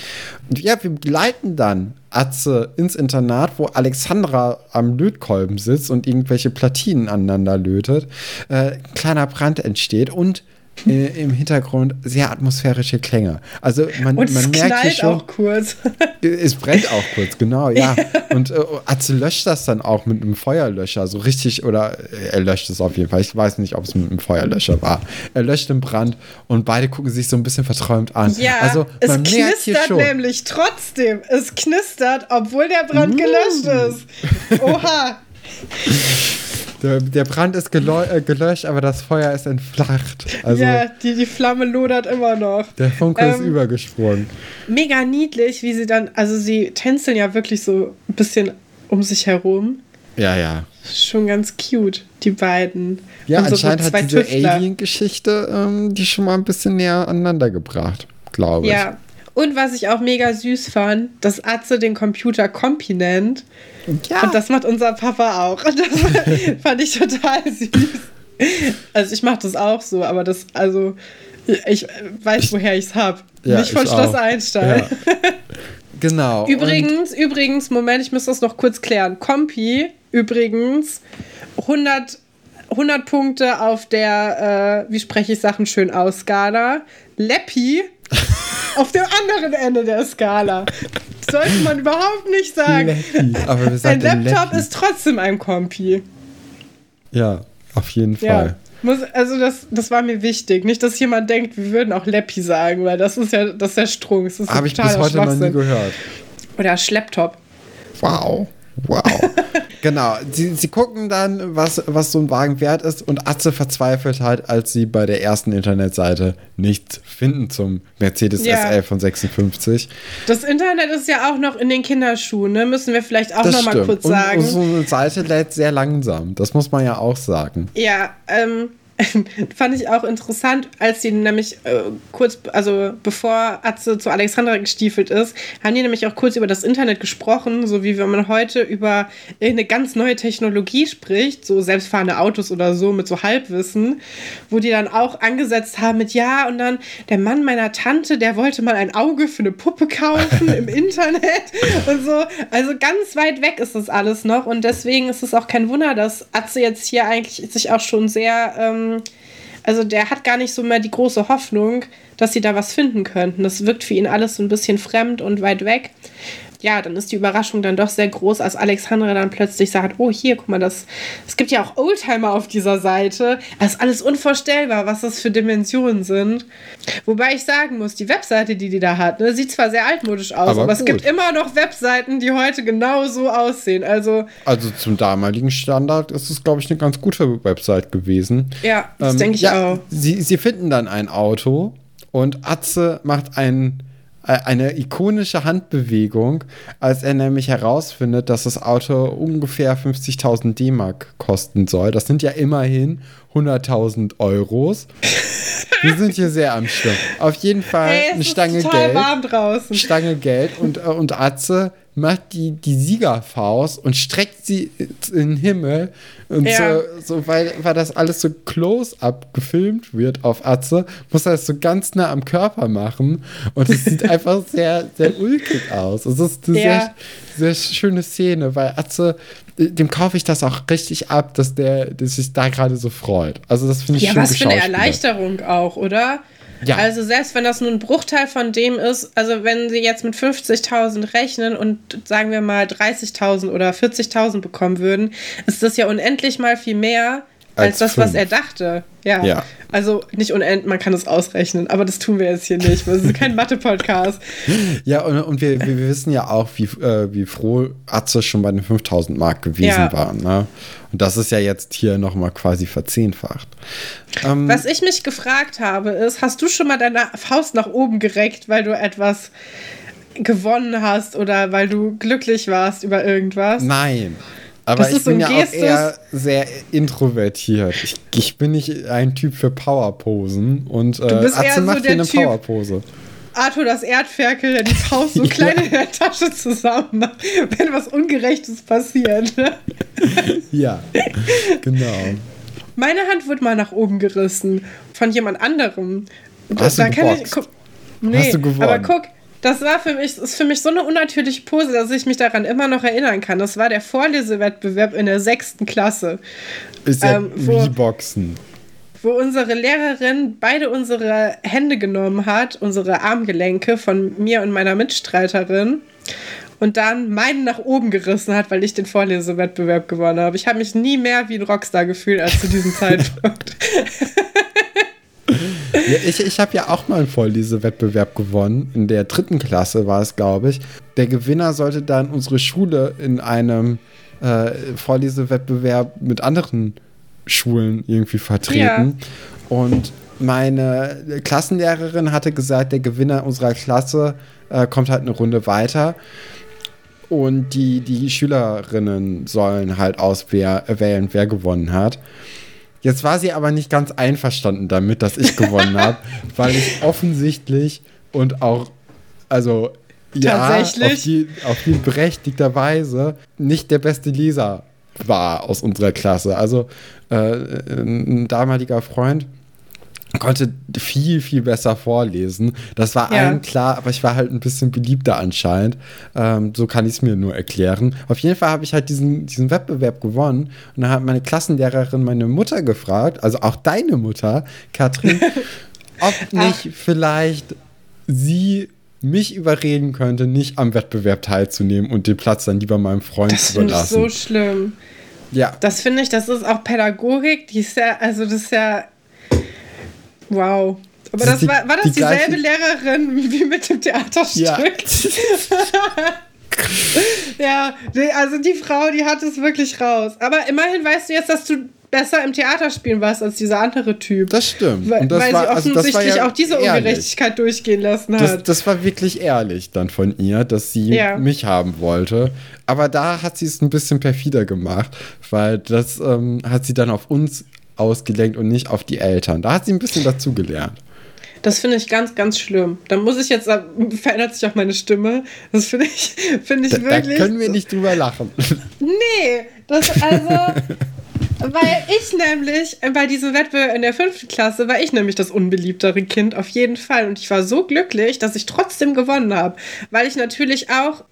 Und ja, wir leiten dann Atze ins Internat, wo Alexandra am Lötkolben sitzt und irgendwelche Platinen aneinander lötet. Äh, kleiner Brand entsteht und äh, im Hintergrund sehr atmosphärische Klänge. Also man, Und man es merkt hier knallt schon, auch kurz. es brennt auch kurz, genau, ja. Und äh, Atze löscht das dann auch mit einem Feuerlöscher, so richtig, oder äh, er löscht es auf jeden Fall. Ich weiß nicht, ob es mit einem Feuerlöscher war. Er löscht den Brand und beide gucken sich so ein bisschen verträumt an. Ja, also es man merkt hier knistert schon. nämlich trotzdem. Es knistert, obwohl der Brand Mm. gelöscht ist. Oha. Der, der Brand ist äh, gelöscht, aber das Feuer ist entflacht. Also ja, die, die Flamme lodert immer noch. der Funke ist Ähm, übergesprungen. Mega niedlich, wie sie dann, also sie tänzeln ja wirklich so ein bisschen um sich herum. Ja, ja. Schon ganz cute, die beiden. Ja, Und so anscheinend zwei hat diese. Alien-Geschichte ähm, die schon mal ein bisschen näher aneinander gebracht, glaube ich. Ja. Und was ich auch mega süß fand, dass Atze den Computer Kompi nennt. Ja. Und das macht unser Papa auch. Und das fand ich total süß. Also ich mache das auch so, aber das, also ich weiß, woher ich es habe. Ja, Nicht von Schloss auch. Einstein. Ja. Genau. Übrigens, übrigens, Moment, ich muss das noch kurz klären. Kompi, übrigens, 100, 100 Punkte auf der, äh, wie spreche ich Sachen schön aus, Skala. Leppi auf dem anderen Ende der Skala. Sollte man überhaupt nicht sagen. Wir Ein Laptop ist trotzdem ein Kompi. Ja, auf jeden Ja. Fall. Muss, also das, das war mir wichtig. Nicht, dass jemand denkt, wir würden auch Leppi sagen, weil das ist ja, das ist ja Strunk. Habe ich bis heute noch nie gehört. Oder Schlepptop. Wow. Wow. genau. Sie, sie gucken dann, was, was so ein Wagen wert ist und Atze verzweifelt halt, als sie bei der ersten Internetseite nichts finden zum Mercedes Ja. SL von 56. Das Internet ist ja auch noch in den Kinderschuhen, ne? Müssen wir vielleicht auch Das noch mal stimmt. kurz und, sagen. und so eine Seite lädt sehr langsam. Das muss man ja auch sagen. Ja, ähm, fand ich auch interessant, als sie nämlich äh, kurz, also bevor Atze zu Alexandra gestiefelt ist, haben die nämlich auch kurz über das Internet gesprochen, so wie wenn man heute über irgendeine ganz neue Technologie spricht, so selbstfahrende Autos oder so mit so Halbwissen, wo die dann auch angesetzt haben mit ja und dann der Mann meiner Tante, der wollte mal ein Auge für eine Puppe kaufen im Internet und so. Also ganz weit weg ist das alles noch und deswegen ist es auch kein Wunder, dass Atze jetzt hier eigentlich sich auch schon sehr, ähm, also der hat gar nicht so mehr die große Hoffnung, dass sie da was finden könnten. Das wirkt für ihn alles so ein bisschen fremd und weit weg. Ja, dann ist die Überraschung dann doch sehr groß, als Alexandra dann plötzlich sagt, oh hier, guck mal, das, es gibt ja auch Oldtimer auf dieser Seite. Das ist alles unvorstellbar, was das für Dimensionen sind. Wobei ich sagen muss, die Webseite, die die da hat, ne, sieht zwar sehr altmodisch aus, Aber aber, es gibt immer noch Webseiten, die heute genau so aussehen. Also Also zum damaligen Standard ist es, glaube ich, eine ganz gute Website gewesen. ja, das Ähm, denke ich ja, auch. Sie, sie finden dann ein Auto und Atze macht ein, äh, eine ikonische Handbewegung, als er nämlich herausfindet, dass das Auto ungefähr 50.000 D-Mark kosten soll. Das sind ja immerhin 100.000 Euros. Wir sind hier sehr am Schwimmen. Auf jeden Fall Ey, es eine ist Stange Geld. warm draußen. Stange Geld und, äh, und Atze macht die, die Siegerfaust und streckt sie in den Himmel. Und Ja. so, so weil, weil das alles so close-up gefilmt wird auf Atze, muss er das so ganz nah am Körper machen. Und es sieht einfach sehr, sehr ulkig aus. Es ist eine Ja. sehr, sehr schöne Szene, weil Atze, dem kaufe ich das auch richtig ab, dass der, dass sich da gerade so freut. Also das finde ich Ja, was für eine. Erleichterung auch, oder? Ja. Also selbst wenn das nur ein Bruchteil von dem ist, also wenn sie jetzt mit 50.000 rechnen und sagen wir mal 30.000 oder 40.000 bekommen würden, ist das ja unendlich mal viel mehr als, Als das, was fünf. er dachte. Ja. Ja. Also nicht unendlich, man kann es ausrechnen, aber das tun wir jetzt hier nicht. weil Es ist kein Mathe-Podcast. Ja, und, und wir, wir wissen ja auch, wie, äh, wie froh Atze schon bei den 5000 Mark gewesen Ja. war. Ne? Und das ist ja jetzt hier nochmal quasi verzehnfacht. Ähm, Was ich mich gefragt habe, ist, hast du schon mal deine Faust nach oben gereckt, weil du etwas gewonnen hast oder weil du glücklich warst über irgendwas? Nein. Aber ich so bin ja auch eher sehr introvertiert. Ich, ich bin nicht ein Typ für Powerposen. Und äh, bist eher Atze so macht hier der eine Typ- Powerpose. Arthur das Erdferkel, der die Faust so klein in der Tasche zusammen macht, wenn was Ungerechtes passiert. Ne? Ja, genau. Meine Hand wurde mal nach oben gerissen von jemand anderem. Hast du kann ich, guck, nee, Hast du gewonnen? aber guck, das war für mich, ist für mich so eine unnatürliche Pose, dass ich mich daran immer noch erinnern kann. Das war der Vorlesewettbewerb in der sechsten Klasse. Ist ja Ähm, wo- wie Boxen. wo unsere Lehrerin beide unsere Hände genommen hat, unsere Armgelenke von mir und meiner Mitstreiterin und dann meinen nach oben gerissen hat, weil ich den Vorlesewettbewerb gewonnen habe. Ich habe mich nie mehr wie ein Rockstar gefühlt als zu diesem Zeitpunkt. Ja, ich ich habe ja auch mal einen Vorlesewettbewerb gewonnen. In der dritten Klasse war es, glaube ich. Der Gewinner sollte dann unsere Schule in einem äh, Vorlesewettbewerb mit anderen Schulen irgendwie vertreten. Ja. Und meine Klassenlehrerin hatte gesagt, der Gewinner unserer Klasse äh, kommt halt eine Runde weiter. Und die, die Schülerinnen sollen halt auswählen, wer gewonnen hat. Jetzt war sie aber nicht ganz einverstanden damit, dass ich gewonnen habe, weil ich offensichtlich und auch, also ja, auf die, auf die berechtigterweise nicht der beste Leser war aus unserer Klasse. Also äh, ein damaliger Freund konnte viel, viel besser vorlesen. Das war ja. allen klar, aber ich war halt ein bisschen beliebter anscheinend. Ähm, so kann ich es mir nur erklären. Auf jeden Fall habe ich halt diesen, diesen Wettbewerb gewonnen und dann hat meine Klassenlehrerin meine Mutter gefragt, also auch deine Mutter, Katrin, ob nicht Ach. vielleicht sie mich überreden könnte, nicht am Wettbewerb teilzunehmen und den Platz dann lieber meinem Freund das zu überlassen. Das ist so schlimm. Ja. Das finde ich, das ist auch Pädagogik, die ist ja, also das ist ja Wow. Aber das, die, war, war das die dieselbe Lehrerin wie mit dem Theaterstück? Ja. ja, also die Frau, die hat es wirklich raus. Aber immerhin weißt du jetzt, dass du besser im Theater spielen warst als dieser andere Typ. Das stimmt. Weil, das weil war, sie offensichtlich also ja auch diese Ungerechtigkeit ehrlich. durchgehen lassen hat. Das, das, war wirklich ehrlich dann von ihr, dass sie ja. mich haben wollte. Aber da hat sie es ein bisschen perfider gemacht, weil das ähm, hat sie dann auf uns ausgelenkt und nicht auf die Eltern. Da hat sie ein bisschen dazugelernt. Das finde ich ganz, ganz schlimm. Da muss ich jetzt, verändert sich auch meine Stimme. Das finde ich, finde ich da, wirklich. Da können wir nicht drüber lachen. Nee, das also. weil ich nämlich bei diesem Wettbewerb in der fünften Klasse war ich nämlich das unbeliebtere Kind auf jeden Fall. Und ich war so glücklich, dass ich trotzdem gewonnen habe. Weil ich natürlich auch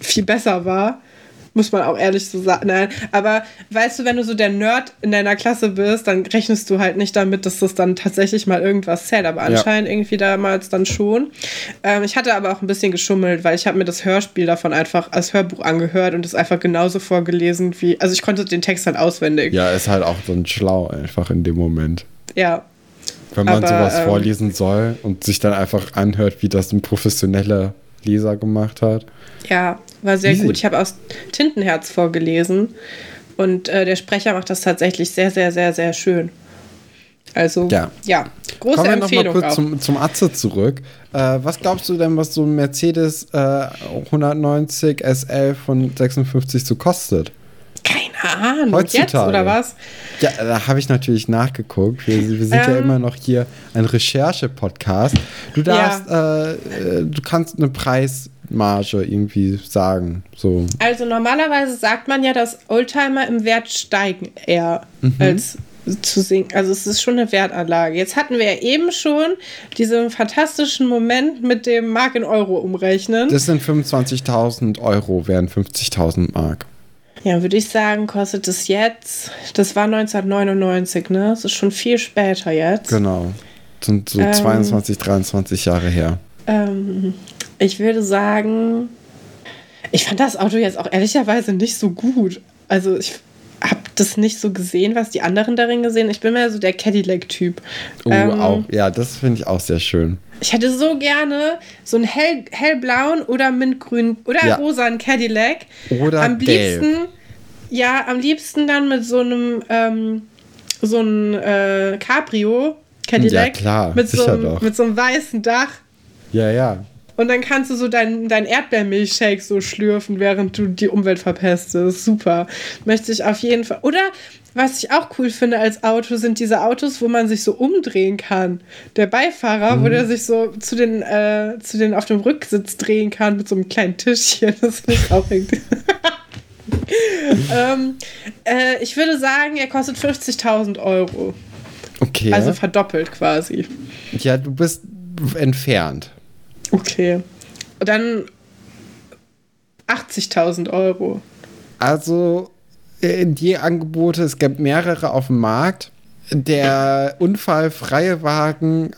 viel besser war muss man auch ehrlich so sagen. Nein, aber weißt du, wenn du so der Nerd in deiner Klasse bist, dann rechnest du halt nicht damit, dass das dann tatsächlich mal irgendwas zählt. Aber anscheinend ja. irgendwie damals dann schon. Ähm, ich hatte aber auch ein bisschen geschummelt, weil ich habe mir das Hörspiel davon einfach als Hörbuch angehört und es einfach genauso vorgelesen wie. Also ich konnte den Text halt auswendig. Ja, ist halt auch so ein Schlau einfach in dem Moment. Ja. Wenn man aber, sowas ähm, vorlesen soll und sich dann einfach anhört, wie das ein professioneller Leser gemacht hat. Ja, war sehr Easy. gut. Ich habe aus Tintenherz vorgelesen und äh, der Sprecher macht das tatsächlich sehr, sehr, sehr, sehr schön. Also, ja, ja große Kommen wir Empfehlung. Kommen wir noch mal kurz zum, zum Atze zurück. Äh, was glaubst du denn, was so ein Mercedes äh, 190 SL von 56 so kostet? Keine Ahnung. Heutzutage. Jetzt oder was? Ja, da habe ich natürlich nachgeguckt. Wir, wir sind ähm, ja immer noch hier ein Recherche-Podcast. Du darfst, ja. äh, du kannst eine Preismarge irgendwie sagen. So. Also normalerweise sagt man ja, dass Oldtimer im Wert steigen eher mhm. als zu singen. Also es ist schon eine Wertanlage. Jetzt hatten wir ja eben schon diesen fantastischen Moment mit dem Mark in Euro umrechnen. Das sind 25.000 Euro, wären 50.000 Mark. Ja, würde ich sagen, kostet es jetzt, das war 1999, ne? Das ist schon viel später jetzt. Genau. Das sind so ähm, 22, 23 Jahre her. Ähm, ich würde sagen, ich fand das Auto jetzt auch ehrlicherweise nicht so gut. Also ich habe das nicht so gesehen, was die anderen darin gesehen. Ich bin mehr so der Cadillac-Typ. Oh, ähm, auch. Ja, das finde ich auch sehr schön. Ich hätte so gerne so einen hell, hellblauen oder mintgrün oder ja. rosanen Cadillac. Oder am liebsten, ja, am liebsten dann mit so einem ähm, so einem äh, Cabrio Cadillac. Ja, klar. Mit so, einem, mit so einem weißen Dach. Ja, ja. Und dann kannst du so deinen dein Erdbeermilchshake so schlürfen, während du die Umwelt verpestest. Super. Möchte ich auf jeden Fall. Oder was ich auch cool finde als Auto, sind diese Autos, wo man sich so umdrehen kann. Der Beifahrer, mhm. wo der sich so zu den, äh, zu den auf dem Rücksitz drehen kann mit so einem kleinen Tischchen. Das finde ich auch irgendwie. ähm, äh, ich würde sagen, er kostet 50.000 Euro. Okay. Also verdoppelt quasi. Ja, du bist entfernt. Okay. Dann 80.000 Euro. Also, äh, die Angebote, es gibt mehrere auf dem Markt. der unfallfreie Wagen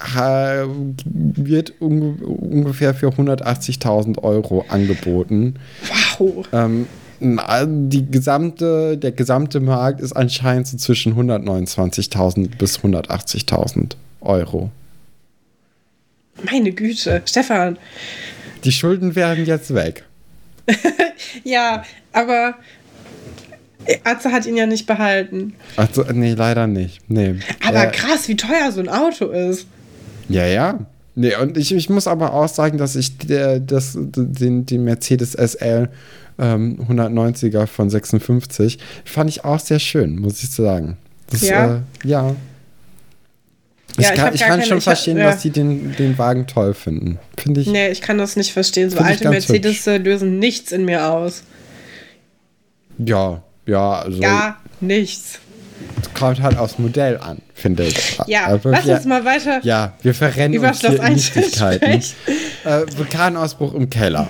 wird un ungefähr für 180.000 Euro angeboten. Wow. Ähm, die gesamte, der gesamte Markt ist anscheinend so zwischen 129.000 bis 180.000 Euro. Meine Güte, Stefan. Die Schulden werden jetzt weg. ja, aber Atze hat ihn ja nicht behalten. Also, nee, leider nicht. Nee. Aber äh, krass, wie teuer so ein Auto ist. Ja, ja. Nee, und ich, ich muss aber auch sagen, dass ich der, das, den, den Mercedes SL ähm, 190er von 56 fand ich auch sehr schön, muss ich sagen. Das, ja. Äh, ja. Ich ja, kann, ich kann keine, schon verstehen, hab, ja. dass sie den, den Wagen toll finden. Finde ich. Nee, ich kann das nicht verstehen. So alte Mercedes hübsch. lösen nichts in mir aus. Ja, ja, also. Ja, nichts. Es kommt halt aufs Modell an, finde ich. Ja, also, lass uns mal weiter. Ja, wir verrennen uns hier in Nichtigkeiten. Äh, Vulkanausbruch im Keller.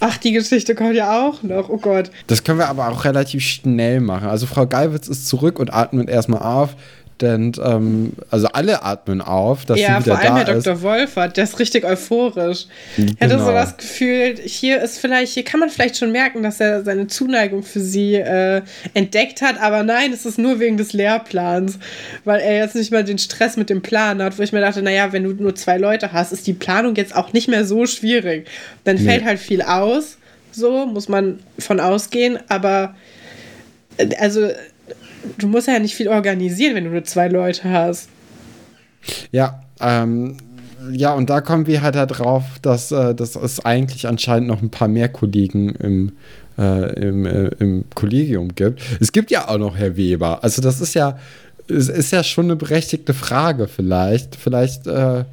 Ach, die Geschichte kommt ja auch noch. Oh Gott. Das können wir aber auch relativ schnell machen. Also Frau Geiwitz ist zurück und atmet erstmal auf. Denn, ähm, also alle atmen auf, dass ja, sie wieder da ist. Ja, vor allem Herr Dr. Wolfert, der ist richtig euphorisch. Genau. Ich hatte so das Gefühl, hier ist vielleicht, hier kann man vielleicht schon merken, dass er seine Zuneigung für sie äh, entdeckt hat, aber nein, es ist nur wegen des Lehrplans, weil er jetzt nicht mal den Stress mit dem Plan hat, wo ich mir dachte, naja, wenn du nur zwei Leute hast, ist die Planung jetzt auch nicht mehr so schwierig. Dann nee. fällt halt viel aus, so muss man von ausgehen, aber äh, also du musst ja nicht viel organisieren, wenn du nur zwei Leute hast. Ja, ähm, ja, und da kommen wir halt darauf, dass, äh, dass es eigentlich anscheinend noch ein paar mehr Kollegen im, äh, im, äh, im Kollegium gibt. Es gibt ja auch noch Herr Weber. Also das ist ja, es ist ja schon eine berechtigte Frage vielleicht. Vielleicht, äh,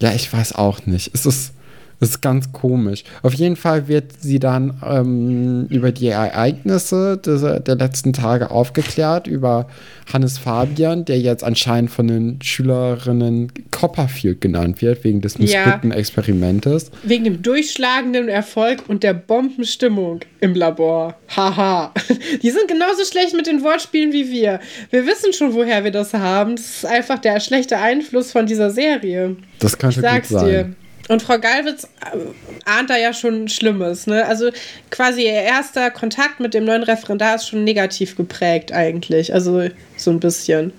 ja, ich weiß auch nicht. Es ist das ist ganz komisch. Auf jeden Fall wird sie dann ähm, über die Ereignisse des, der letzten Tage aufgeklärt, über Hannes Fabian, der jetzt anscheinend von den Schülerinnen Copperfield genannt wird, wegen des missglückten ja, Experimentes. Wegen dem durchschlagenden Erfolg und der Bombenstimmung im Labor. Haha. Die sind genauso schlecht mit den Wortspielen wie wir. Wir wissen schon, woher wir das haben. Das ist einfach der schlechte Einfluss von dieser Serie. Das ich sag's gut sein. dir. Und Frau Gallwitz äh, ahnt da ja schon Schlimmes. Ne? Also quasi ihr erster Kontakt mit dem neuen Referendar ist schon negativ geprägt eigentlich. Also so ein bisschen.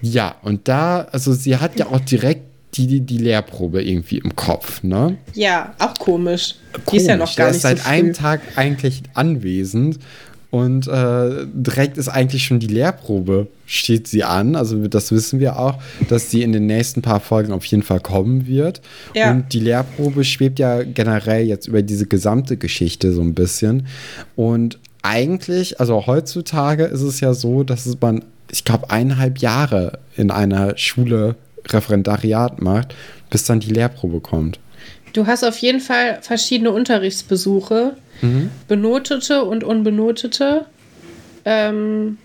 Ja, und da, also sie hat ja auch direkt die, die Lehrprobe irgendwie im Kopf, ne? Ja, auch komisch. komisch. Die ist ja noch gar nicht ist seit so einem Tag eigentlich anwesend und äh, direkt ist eigentlich schon die Lehrprobe, steht sie an. Also das wissen wir auch, dass sie in den nächsten paar Folgen auf jeden Fall kommen wird. Ja. Und die Lehrprobe schwebt ja generell jetzt über diese gesamte Geschichte so ein bisschen. Und eigentlich, also heutzutage ist es ja so, dass man, ich glaube, eineinhalb Jahre in einer Schule Referendariat macht, bis dann die Lehrprobe kommt. Du hast auf jeden Fall verschiedene Unterrichtsbesuche Mhm. Benotete und unbenotete. Ähm,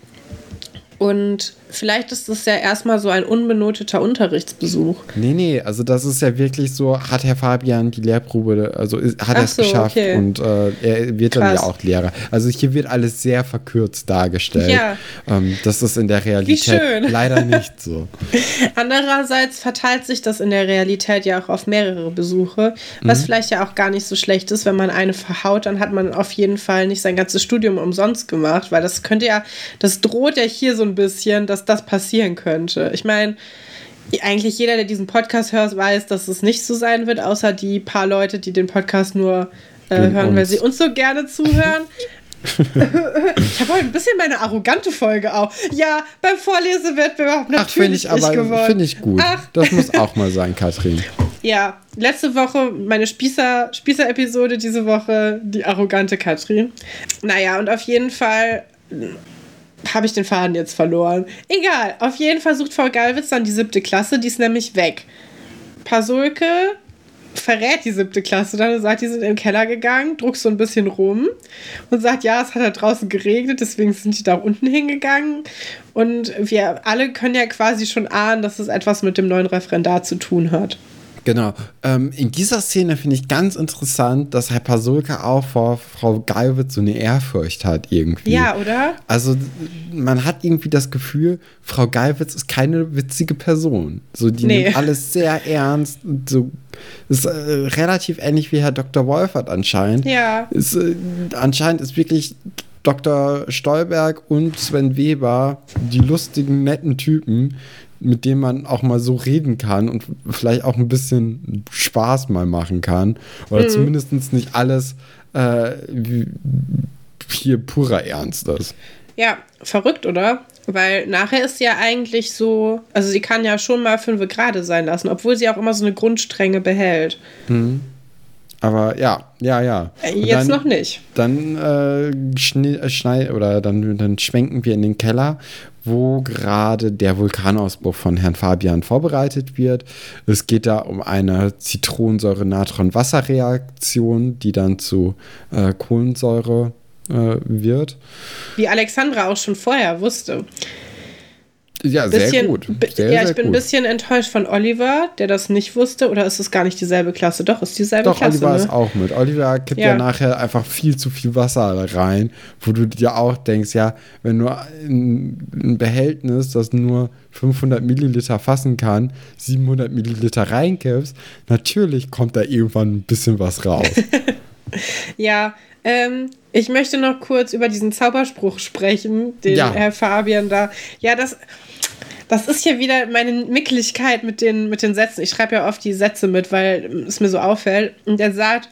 und vielleicht ist das ja erstmal so ein unbenoteter Unterrichtsbesuch. Nee, nee, also das ist ja wirklich so, hat Herr Fabian die Lehrprobe, also hat er es so, geschafft okay. und äh, er wird Krass. dann ja auch Lehrer. Also hier wird alles sehr verkürzt dargestellt. Ja. Ähm, das ist in der Realität leider nicht so. Andererseits verteilt sich das in der Realität ja auch auf mehrere Besuche, was mhm. vielleicht ja auch gar nicht so schlecht ist, wenn man eine verhaut, dann hat man auf jeden Fall nicht sein ganzes Studium umsonst gemacht, weil das könnte ja, das droht ja hier so ein bisschen, dass das passieren könnte. Ich meine, eigentlich jeder, der diesen Podcast hört, weiß, dass es nicht so sein wird, außer die paar Leute, die den Podcast nur äh, hören, uns. weil sie uns so gerne zuhören. ich habe heute ein bisschen meine arrogante Folge auch. Ja, beim Vorlesewettbewerb natürlich Ach, ich, aber Finde ich gut. Ach. Das muss auch mal sein, Katrin. Ja, letzte Woche meine Spießer, Spießer-Episode, diese Woche die arrogante Katrin. Naja, und auf jeden Fall habe ich den Faden jetzt verloren. Egal, auf jeden Fall sucht Frau Galwitz dann die siebte Klasse, die ist nämlich weg. Pasulke verrät die siebte Klasse dann und sagt, die sind in den Keller gegangen, druckst so ein bisschen rum und sagt, ja, es hat da draußen geregnet, deswegen sind die da unten hingegangen. Und wir alle können ja quasi schon ahnen, dass es etwas mit dem neuen Referendar zu tun hat. Genau. Ähm, in dieser Szene finde ich ganz interessant, dass Herr Pasulka auch vor Frau Geiwitz so eine Ehrfurcht hat irgendwie. Ja, oder? Also man hat irgendwie das Gefühl, Frau Geiwitz ist keine witzige Person. So, die Nee. nimmt alles sehr ernst. Und so ist äh, relativ ähnlich wie Herr Dr. Wolfert anscheinend. Ja. Ist, äh, anscheinend ist wirklich Dr. Stolberg und Sven Weber die lustigen, netten Typen, mit denen man auch mal so reden kann und vielleicht auch ein bisschen Spaß mal machen kann. Oder zumindest nicht alles äh, wie- hier purer Ernst ist. Ja, verrückt, oder? Weil nachher ist sie ja eigentlich so, also sie kann ja schon mal fünf gerade sein lassen, obwohl sie auch immer so eine Grundstrenge behält. Aber ja, ja, ja. Äh, Und Jetzt dann, noch nicht. Dann äh, schni- äh, schnei oder dann, dann schwenken wir in den Keller, wo gerade der Vulkanausbruch von Herrn Fabian vorbereitet wird. Es geht da um eine Zitronensäure-Natron-Wasser-Reaktion, die dann zu äh, Kohlensäure äh, wird. Wie Alexandra auch schon vorher wusste. Ja, sehr Bisschen, gut. bi- Sehr, ja, sehr ich bin ein gut. bisschen enttäuscht von Oliver, der das nicht wusste. Oder ist es gar nicht dieselbe Klasse? Doch, ist dieselbe Doch, Klasse. Oliver ne? ist auch mit. Oliver kippt ja. Ja. nachher einfach viel zu viel Wasser rein, wo du dir auch denkst, ja, wenn du ein, ein Behältnis, das nur 500 Milliliter fassen kann, 700 Milliliter reinkippst, natürlich kommt da irgendwann ein bisschen was raus. Ja, ähm, ich möchte noch kurz über diesen Zauberspruch sprechen, den Ja. Herr Fabian da. Ja, das, das ist ja wieder meine Mickligkeit mit den, mit den Sätzen. Ich schreibe ja oft die Sätze mit, weil es mir so auffällt. Und er sagt.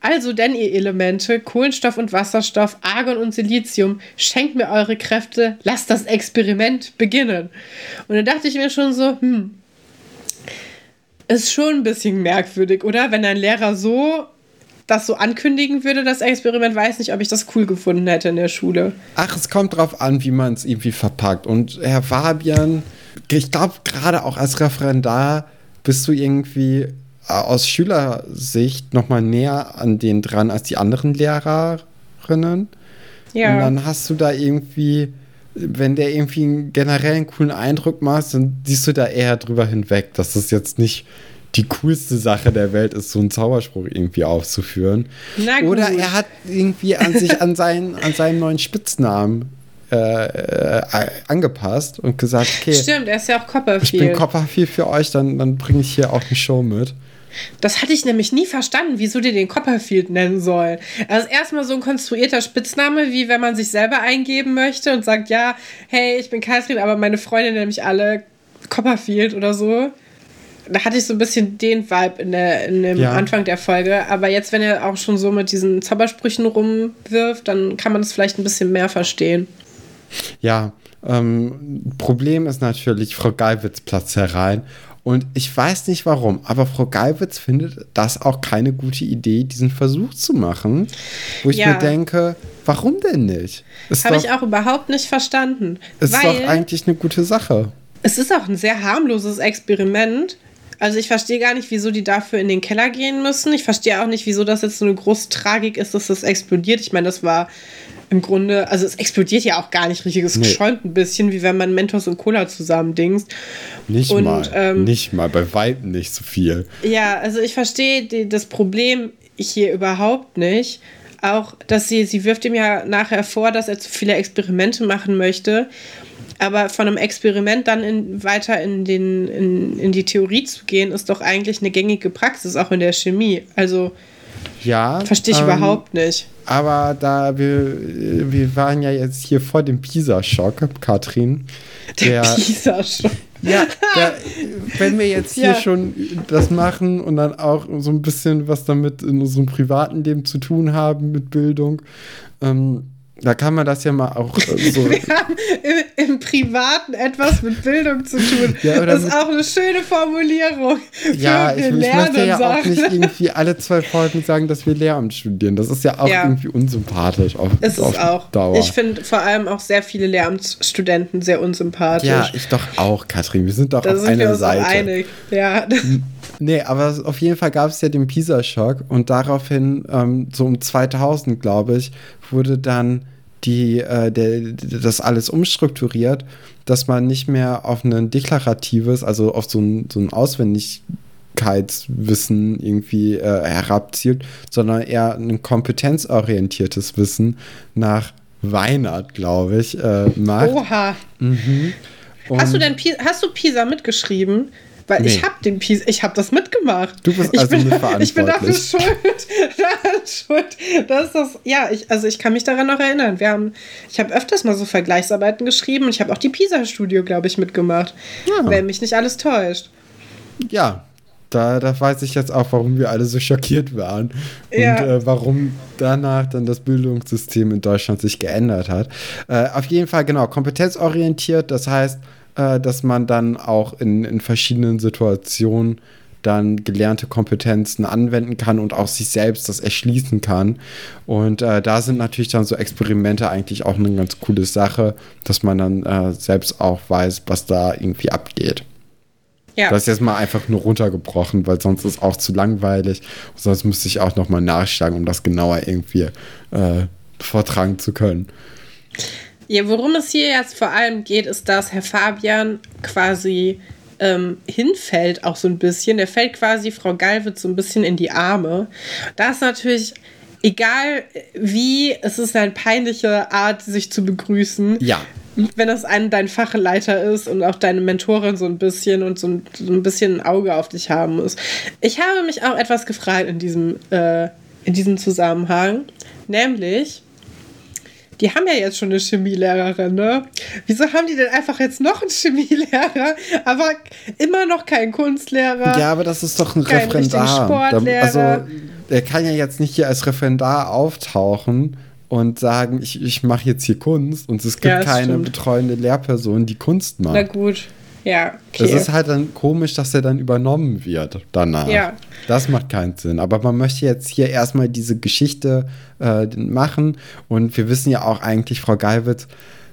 Also denn ihr Elemente, Kohlenstoff und Wasserstoff, Argon und Silizium, schenkt mir eure Kräfte, lasst das Experiment beginnen. Und dann dachte ich mir schon so, hm, ist schon ein bisschen merkwürdig, oder? Wenn ein Lehrer so das so ankündigen würde, das Experiment, weiß nicht, ob ich das cool gefunden hätte in der Schule. Ach, es kommt drauf an, wie man es irgendwie verpackt. Und Herr Fabian, ich glaube, gerade auch als Referendar bist du irgendwie äh, aus Schülersicht noch mal näher an denen dran als die anderen Lehrerinnen. Ja. Und dann hast du da irgendwie, wenn der irgendwie einen generellen coolen Eindruck macht, dann siehst du da eher drüber hinweg, dass das jetzt nicht die coolste Sache der Welt ist, so einen Zauberspruch irgendwie aufzuführen. Oder er hat irgendwie an sich an seinen, an seinen neuen Spitznamen äh, äh, angepasst und gesagt, okay, Stimmt, er ist ja auch ich bin Copperfield. Copperfield für euch, dann, dann bringe ich hier auch eine Show mit. das hatte ich nämlich nie verstanden, wieso die den Copperfield nennen sollen. Also erstmal so ein konstruierter Spitzname, wie wenn man sich selber eingeben möchte und sagt, ja, hey, ich bin Kaisrin, aber meine Freunde nennen mich alle Copperfield oder so. Da hatte ich so ein bisschen den Vibe in, der, in dem Ja. Anfang der Folge. Aber jetzt, wenn er auch schon so mit diesen Zaubersprüchen rumwirft, dann kann man es vielleicht ein bisschen mehr verstehen. Ja, ähm, Problem ist natürlich, Frau Geiwitz platzt herein. Und ich weiß nicht warum, aber Frau Geiwitz findet das auch keine gute Idee, diesen Versuch zu machen. Wo ich Ja. mir denke, warum denn nicht? Ist, Habe ich auch überhaupt nicht verstanden. ist weil doch eigentlich eine gute Sache. es ist auch ein sehr harmloses Experiment. Also ich verstehe gar nicht, wieso die dafür in den Keller gehen müssen. Ich verstehe auch nicht, wieso das jetzt so eine große Tragik ist, dass das explodiert. Ich meine, das war im Grunde, also es explodiert ja auch gar nicht richtig. Es Nee. schäumt ein bisschen, wie wenn man Mentos und Cola zusammen dingst. Nicht Und, mal. ähm, nicht mal, bei weitem nicht so viel. Ja, also ich verstehe die, das Problem hier überhaupt nicht. Auch, dass sie, sie wirft ihm ja nachher vor, dass er zu viele Experimente machen möchte. Aber von einem Experiment dann in, weiter in, den, in, in die Theorie zu gehen, ist doch eigentlich eine gängige Praxis, auch in der Chemie. Also Ja. verstehe ich ähm, überhaupt nicht. Aber da wir, wir waren ja jetzt hier vor dem Pisa-Schock, Katrin. Der Pisa schon. Ja, der, wenn wir jetzt hier Ja. schon das machen und dann auch so ein bisschen was damit in unserem privaten Leben zu tun haben mit Bildung, ähm, da kann man das ja mal auch äh, so. Wir haben im, im Privaten etwas mit Bildung zu tun. Ja, das ist auch eine schöne Formulierung. Ja, ich, wir ich möchte ja auch nicht irgendwie alle zwei Folgen sagen, dass wir Lehramt studieren. Das ist ja auch Ja. irgendwie unsympathisch auf, Ist auf es auch. Dauer. Ich finde vor allem auch sehr viele Lehramtsstudenten sehr unsympathisch. ja, ich doch auch, Katrin. Wir sind doch da auf sind wir einer uns Seite. einig. Ja. Nee, aber auf jeden Fall gab es ja den Pisa-Schock und daraufhin, ähm, so um 2000, glaube ich, wurde dann die, äh, der, das alles umstrukturiert, dass man nicht mehr auf ein deklaratives, also auf so ein, so ein Geschicklichkeitswissen irgendwie äh, herabzielt, sondern eher ein kompetenzorientiertes Wissen nach Weinert, glaube ich, äh, macht. Oha. Mhm. hast du denn Pisa, hast du Pisa mitgeschrieben? Weil nee. ich habe den Pisa, ich habe das mitgemacht. Du bist also ich bin, mitverantwortlich. Ich bin dafür schuld. schuld. Das ist das, ja, ich, also ich kann mich daran noch erinnern. Wir haben, ich habe öfters mal so Vergleichsarbeiten geschrieben und ich habe auch die Pisa-Studio, glaube ich, mitgemacht. Ja. Wenn mich nicht alles täuscht. Ja, da, da weiß ich jetzt auch, warum wir alle so schockiert waren ja. und äh, warum danach dann das Bildungssystem in Deutschland sich geändert hat. Äh, auf jeden Fall, genau, kompetenzorientiert, das heißt, äh, dass man dann auch in, in verschiedenen Situationen dann gelernte Kompetenzen anwenden kann und auch sich selbst das erschließen kann. Und äh, da sind natürlich dann so Experimente eigentlich auch eine ganz coole Sache, dass man dann äh, selbst auch weiß, was da irgendwie abgeht. Ja. Das ist jetzt mal einfach nur runtergebrochen, weil sonst ist es auch zu langweilig. Sonst müsste ich auch nochmal nachschlagen, um das genauer irgendwie äh, vortragen zu können. Ja, worum es hier jetzt vor allem geht, ist, dass Herr Fabian quasi ähm, hinfällt, auch so ein bisschen. Der fällt quasi Frau Galwitz so ein bisschen in die Arme. Das ist natürlich egal wie, es ist eine peinliche Art, sich zu begrüßen. Ja wenn das ein, dein Fachleiter ist und auch deine Mentorin so ein bisschen und so ein, so ein bisschen ein Auge auf dich haben muss. Ich habe mich auch etwas gefragt in diesem, äh, in diesem Zusammenhang. Nämlich, die haben ja jetzt schon eine Chemielehrerin, ne? Wieso haben die denn einfach jetzt noch einen Chemielehrer, aber immer noch keinen Kunstlehrer? Ja, aber das ist doch ein Referendar. Also, er kann ja jetzt nicht hier als Referendar auftauchen und sagen, ich, ich mache jetzt hier Kunst und es gibt ja, keine stimmt. betreuende Lehrperson, die Kunst macht. Na gut, ja. Okay. Es ist halt dann komisch, dass er dann übernommen wird danach. Ja. Das macht keinen Sinn. Aber man möchte jetzt hier erstmal diese Geschichte äh, machen und wir wissen ja auch eigentlich, Frau Geiwitz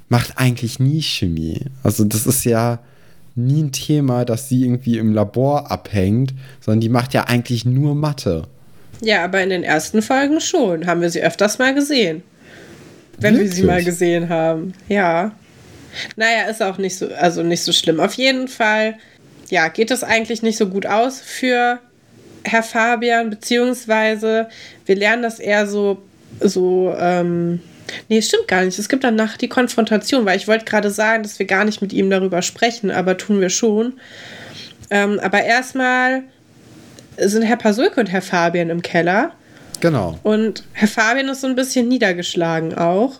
macht eigentlich nie Chemie. Also das ist ja nie ein Thema, dass sie irgendwie im Labor abhängt, sondern die macht ja eigentlich nur Mathe. Ja, aber in den ersten Folgen schon. Haben wir sie öfters mal gesehen. Wenn Wirklich? wir sie mal gesehen haben. Ja. Naja, ist auch nicht so, also nicht so schlimm. Auf jeden Fall, ja, geht es eigentlich nicht so gut aus für Herr Fabian, beziehungsweise wir lernen das eher so, so, ähm, nee, stimmt gar nicht. Es gibt danach die Konfrontation, weil ich wollte gerade sagen, dass wir gar nicht mit ihm darüber sprechen, aber tun wir schon. Ähm, aber erstmal sind Herr Pasulke und Herr Fabian im Keller. Genau. Und Herr Fabian ist so ein bisschen niedergeschlagen auch,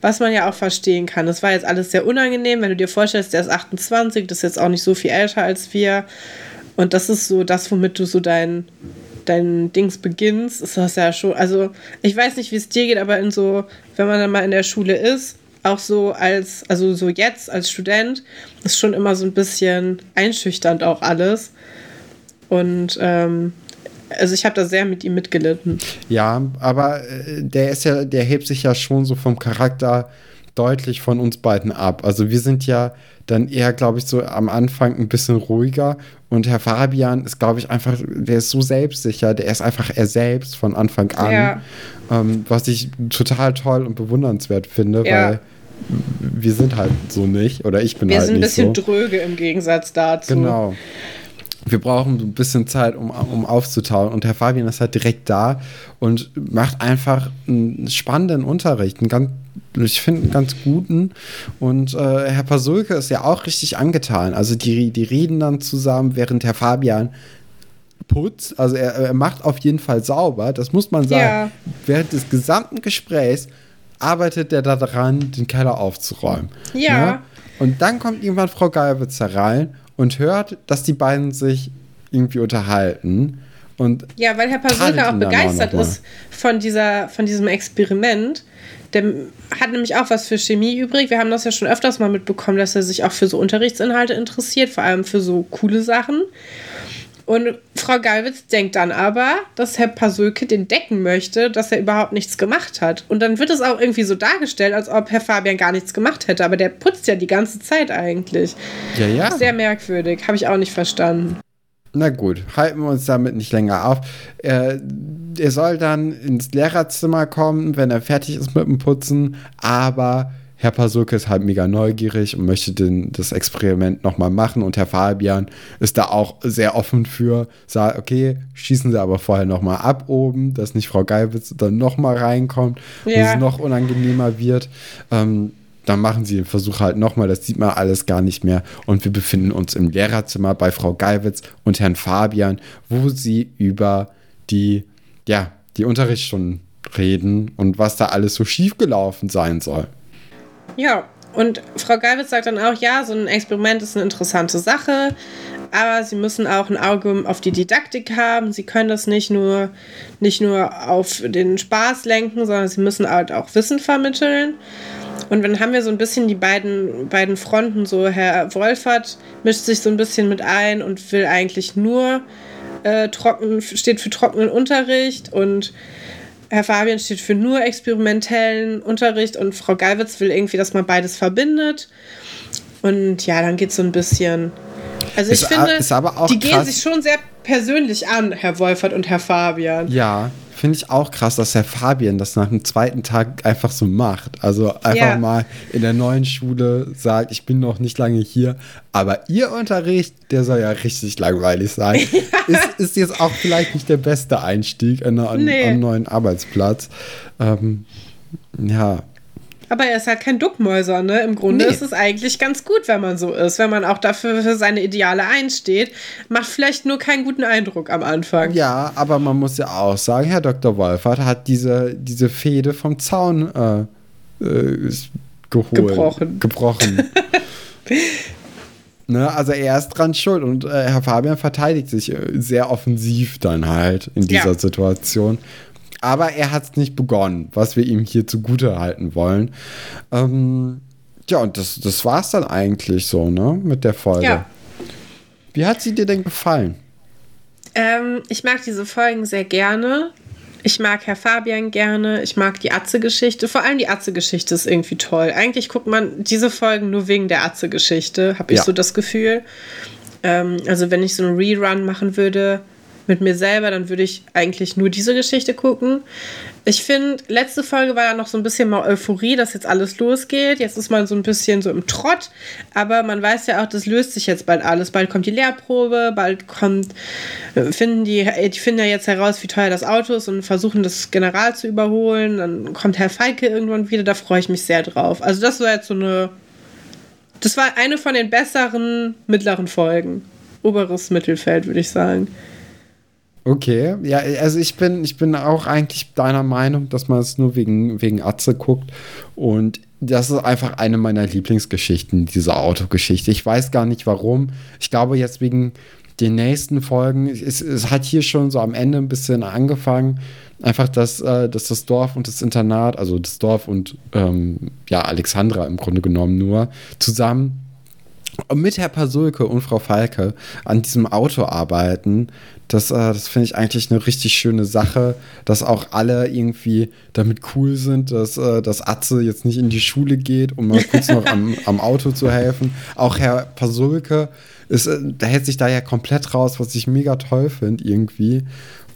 was man ja auch verstehen kann. Das war jetzt alles sehr unangenehm, wenn du dir vorstellst, der ist 28, das ist jetzt auch nicht so viel älter als wir. Und das ist so das, womit du so dein, dein Dings beginnst, ist das ja schon. Also, ich weiß nicht, wie es dir geht, aber in so, wenn man dann mal in der Schule ist, auch so als, also so jetzt als Student, ist schon immer so ein bisschen einschüchternd auch alles. Und ähm, also ich habe da sehr mit ihm mitgelitten. Ja, aber äh, der ist ja, der hebt sich ja schon so vom Charakter deutlich von uns beiden ab. Also wir sind ja dann eher, glaube ich, so am Anfang ein bisschen ruhiger. Und Herr Fabian ist, glaube ich, einfach, der ist so selbstsicher, der ist einfach er selbst von Anfang an. Ja. Ähm, was ich total toll und bewundernswert finde, ja. weil wir sind halt so nicht. Oder ich bin wir halt nicht so. Wir sind ein bisschen so. dröge im Gegensatz dazu. Genau wir brauchen ein bisschen Zeit, um, um aufzutauen. Und Herr Fabian ist halt direkt da und macht einfach einen spannenden Unterricht, einen ganz, ich finde, einen ganz guten. Und äh, Herr Pasulke ist ja auch richtig angetan. Also die, die reden dann zusammen, während Herr Fabian putzt. Also er, er macht auf jeden Fall sauber, das muss man sagen. Ja. Während des gesamten Gesprächs arbeitet er daran, den Keller aufzuräumen. Ja. ja? Ne? Und dann kommt irgendwann Frau Geierwitz herein und hört, dass die beiden sich irgendwie unterhalten. Und ja, weil Herr Pasulka auch begeistert ist von, dieser, von diesem Experiment. Der hat nämlich auch was für Chemie übrig. Wir haben das ja schon öfters mal mitbekommen, dass er sich auch für so Unterrichtsinhalte interessiert, vor allem für so coole Sachen. Und Frau Galwitz denkt dann aber, dass Herr Pasulke den decken möchte, dass er überhaupt nichts gemacht hat. Und dann wird es auch irgendwie so dargestellt, als ob Herr Fabian gar nichts gemacht hätte. Aber der putzt ja die ganze Zeit eigentlich. Ja, ja. Sehr merkwürdig. Habe ich auch nicht verstanden. Na gut, halten wir uns damit nicht länger auf. Er, er soll dann ins Lehrerzimmer kommen, wenn er fertig ist mit dem Putzen, aber Herr Pasulke ist halt mega neugierig und möchte den, das Experiment nochmal machen. Und Herr Fabian ist da auch sehr offen für. Sagt, okay, schießen Sie aber vorher nochmal ab oben, dass nicht Frau Geibitz dann nochmal reinkommt ja. und es noch unangenehmer wird. Ähm, dann machen sie den Versuch halt nochmal, das sieht man alles gar nicht mehr. Und wir befinden uns im Lehrerzimmer bei Frau Geiwitz und Herrn Fabian, wo sie über die, ja, die Unterrichtsstunden reden und was da alles so schiefgelaufen sein soll. Ja, und Frau Geibitz sagt dann auch, ja, so ein Experiment ist eine interessante Sache, aber sie müssen auch ein Auge auf die Didaktik haben. Sie können das nicht nur, nicht nur auf den Spaß lenken, sondern sie müssen halt auch Wissen vermitteln. Und dann haben wir so ein bisschen die beiden, beiden Fronten. So, Herr Wolfert mischt sich so ein bisschen mit ein und will eigentlich nur äh, trocken, steht für trockenen Unterricht und Herr Fabian steht für nur experimentellen Unterricht und Frau Galwitz will irgendwie, dass man beides verbindet. Und ja, dann geht es so ein bisschen. Also ich ist, finde, die gehen sich schon sehr persönlich an, Herr Wolfert und Herr Fabian. Ja, finde ich auch krass, dass Herr Fabian das nach dem zweiten Tag einfach so macht. Also einfach ja. mal in der neuen Schule sagt, ich bin noch nicht lange hier, aber Ihr Unterricht, der soll ja richtig langweilig sein. ist, ist jetzt auch vielleicht nicht der beste Einstieg an, an, nee. am neuen Arbeitsplatz. Ähm, ja, aber er ist halt kein Duckmäuser, ne? Im Grunde nee. ist es eigentlich ganz gut, wenn man so ist, wenn man auch dafür für seine Ideale einsteht. Macht vielleicht nur keinen guten Eindruck am Anfang. Ja, aber man muss ja auch sagen, Herr Dr. Wolfert hat diese, diese Fehde vom Zaun äh, äh, geholt. Gebrochen. Gebrochen. Ne, also er ist dran schuld und äh, Herr Fabian verteidigt sich äh, sehr offensiv dann halt in dieser ja. Situation. Aber er hat es nicht begonnen, was wir ihm hier zugute halten wollen. Ähm, ja, und das, das war es dann eigentlich so, ne, mit der Folge. Ja. Wie hat sie dir denn gefallen? Ähm, ich mag diese Folgen sehr gerne. Ich mag Herr Fabian gerne. Ich mag die Atze-Geschichte. Vor allem die Atze-Geschichte ist irgendwie toll. Eigentlich guckt man diese Folgen nur wegen der Atze-Geschichte, habe ich ja. so das Gefühl. Ähm, also, wenn ich so einen Rerun machen würde, mit mir selber, dann würde ich eigentlich nur diese Geschichte gucken. Ich finde, letzte Folge war ja noch so ein bisschen mal Euphorie, dass jetzt alles losgeht. Jetzt ist man so ein bisschen so im Trott, aber man weiß ja auch, das löst sich jetzt bald alles. Bald kommt die Lehrprobe, bald kommt, äh, finden die, äh, die finden ja jetzt heraus, wie teuer das Auto ist und versuchen das General zu überholen. Dann kommt Herr Feike irgendwann wieder, da freue ich mich sehr drauf. Also das war jetzt so eine, das war eine von den besseren mittleren Folgen. Oberes Mittelfeld, würde ich sagen. Okay, ja, also ich bin, ich bin auch eigentlich deiner Meinung, dass man es nur wegen, wegen Atze guckt. Und das ist einfach eine meiner Lieblingsgeschichten, diese Autogeschichte. Ich weiß gar nicht warum. Ich glaube jetzt wegen den nächsten Folgen, es, es hat hier schon so am Ende ein bisschen angefangen. Einfach, dass, äh, dass das Dorf und das Internat, also das Dorf und ähm, ja, Alexandra im Grunde genommen nur zusammen mit Herr Pasulke und Frau Falke an diesem Auto arbeiten, das, äh, das finde ich eigentlich eine richtig schöne Sache, dass auch alle irgendwie damit cool sind, dass, äh, dass Atze jetzt nicht in die Schule geht, um mal kurz noch am, am Auto zu helfen. Auch Herr Pasulke ist, äh, der hält sich da ja komplett raus, was ich mega toll finde irgendwie.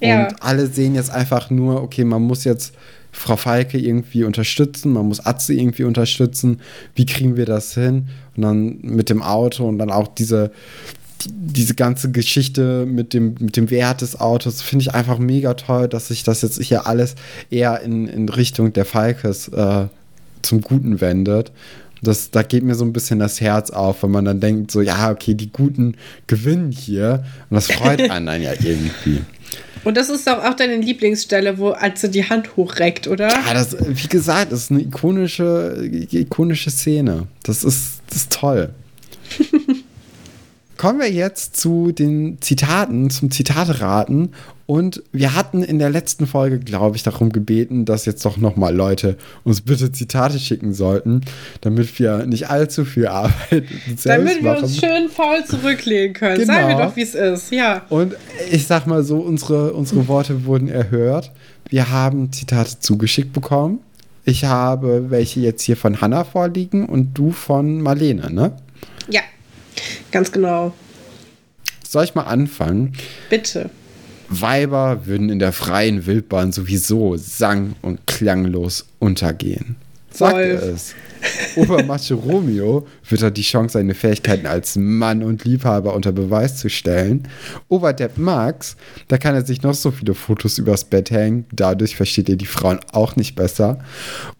Ja. Und alle sehen jetzt einfach nur, okay, man muss jetzt Frau Falke irgendwie unterstützen, man muss Atze irgendwie unterstützen. Wie kriegen wir das hin? Und dann mit dem Auto und dann auch diese, diese ganze Geschichte mit dem, mit dem Wert des Autos finde ich einfach mega toll, dass sich das jetzt hier alles eher in, in Richtung der Falkes äh, zum Guten wendet. Das, da geht mir so ein bisschen das Herz auf, wenn man dann denkt, so, ja, okay, die Guten gewinnen hier. Und das freut einen dann ja irgendwie. Und das ist doch auch deine Lieblingsstelle, wo als sie die Hand hochreckt, oder? Ja, das, wie gesagt, das ist eine ikonische, ikonische Szene. Das ist, das ist toll. Kommen wir jetzt zu den Zitaten, zum Zitateraten. Und wir hatten in der letzten Folge, glaube ich, darum gebeten, dass jetzt doch nochmal Leute uns bitte Zitate schicken sollten, damit wir nicht allzu viel Arbeit selbst Damit wir uns schön faul zurücklegen können. Genau. Sagen wir doch, wie es ist. Ja. Und ich sag mal so, unsere, unsere Worte wurden erhört. Wir haben Zitate zugeschickt bekommen. Ich habe welche jetzt hier von Hanna vorliegen und du von Marlene, ne? Ja. Ganz genau. Soll ich mal anfangen? Bitte. Weiber würden in der freien Wildbahn sowieso sang- und klanglos untergehen. Sagt er es. Obermacho Romeo wird er die Chance, seine Fähigkeiten als Mann und Liebhaber unter Beweis zu stellen. Oberdepp Max, da kann er sich noch so viele Fotos übers Bett hängen. Dadurch versteht er die Frauen auch nicht besser.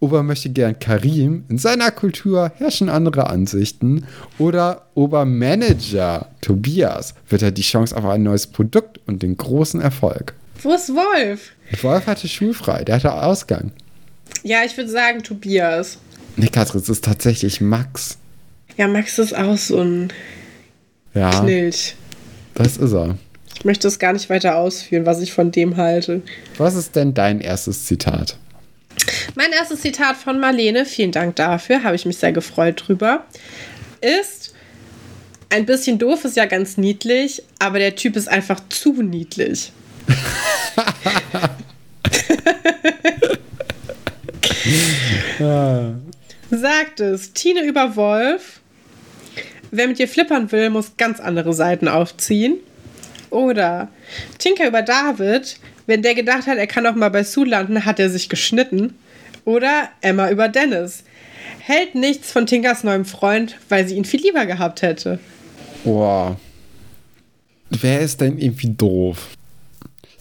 Ober möchte gern Karim. In seiner Kultur herrschen andere Ansichten. Oder Obermanager Tobias wird er die Chance auf ein neues Produkt und den großen Erfolg. Wo ist Wolf? Wolf hatte schulfrei, der hatte Ausgang. Ja, ich würde sagen Tobias. Nee, Katrin, es ist tatsächlich Max. Ja, Max ist auch so ein Ja, Knilch. das ist er. Ich möchte es gar nicht weiter ausführen, was ich von dem halte. Was ist denn dein erstes Zitat? Mein erstes Zitat von Marlene, vielen Dank dafür, habe ich mich sehr gefreut drüber, ist ein bisschen doof, ist ja ganz niedlich, aber der Typ ist einfach zu niedlich. Sagt es Tine über Wolf. Wer mit dir flippern will, muss ganz andere Seiten aufziehen. Oder Tinker über David. Wenn der gedacht hat, er kann auch mal bei Sue landen, hat er sich geschnitten. Oder Emma über Dennis. Hält nichts von Tinkers neuem Freund, weil sie ihn viel lieber gehabt hätte. Boah. Wer ist denn irgendwie doof?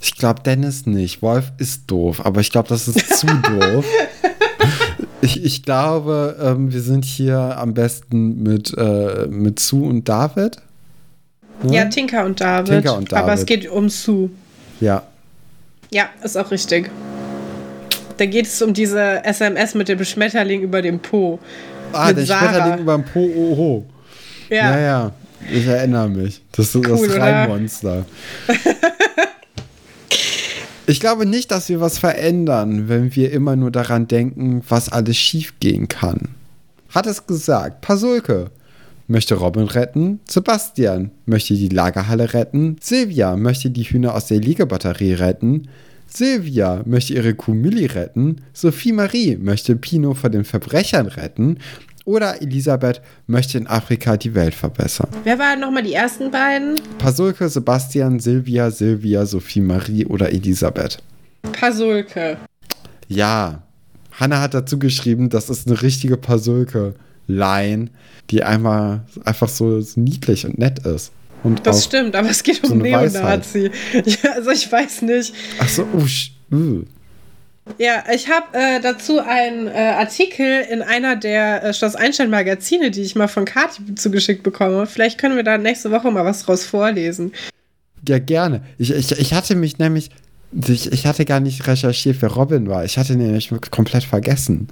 Ich glaube Dennis nicht. Wolf ist doof, aber ich glaube, das ist zu doof. Ich, ich glaube, ähm, wir sind hier am besten mit, äh, mit Sue und David. Ne? Ja, Tinker und David. Tinker und Aber es David. geht um Sue. Ja. Ja, ist auch richtig. Da geht es um diese SMS mit dem Schmetterling über dem Po. Ah, Mit der Sarah. Schmetterling über dem Po. Oho. Ja. Ja, ja, Ich erinnere mich. Das ist Cool, das oder? Ich glaube nicht, dass wir was verändern, wenn wir immer nur daran denken, was alles schiefgehen kann. Hat es gesagt, Pasulke. Möchte Robin retten, Sebastian. Möchte die Lagerhalle retten, Silvia. Möchte die Hühner aus der Liegebatterie retten, Silvia. Möchte ihre Kuh Millie retten, Sophie Marie. Möchte Pino vor den Verbrechern retten oder Elisabeth möchte in Afrika die Welt verbessern. Wer waren nochmal die ersten beiden? Pasulke, Sebastian, Silvia, Silvia, Sophie Marie oder Elisabeth. Pasulke. Ja, Hanna hat dazu geschrieben, das ist eine richtige Pasulke-Line, die einmal einfach so niedlich und nett ist. Und Das stimmt, aber es geht um Neonazi. Ja, also ich weiß nicht. Ach so, uh, sch- uh. Ja, ich habe äh, dazu einen äh, Artikel in einer der äh, Schloss Einstein Magazine, die ich mal von Kati zugeschickt bekomme. Vielleicht können wir da nächste Woche mal was draus vorlesen. Ja, gerne. Ich, ich, ich hatte mich nämlich, ich, ich hatte gar nicht recherchiert, wer Robin war. Ich hatte nämlich komplett vergessen.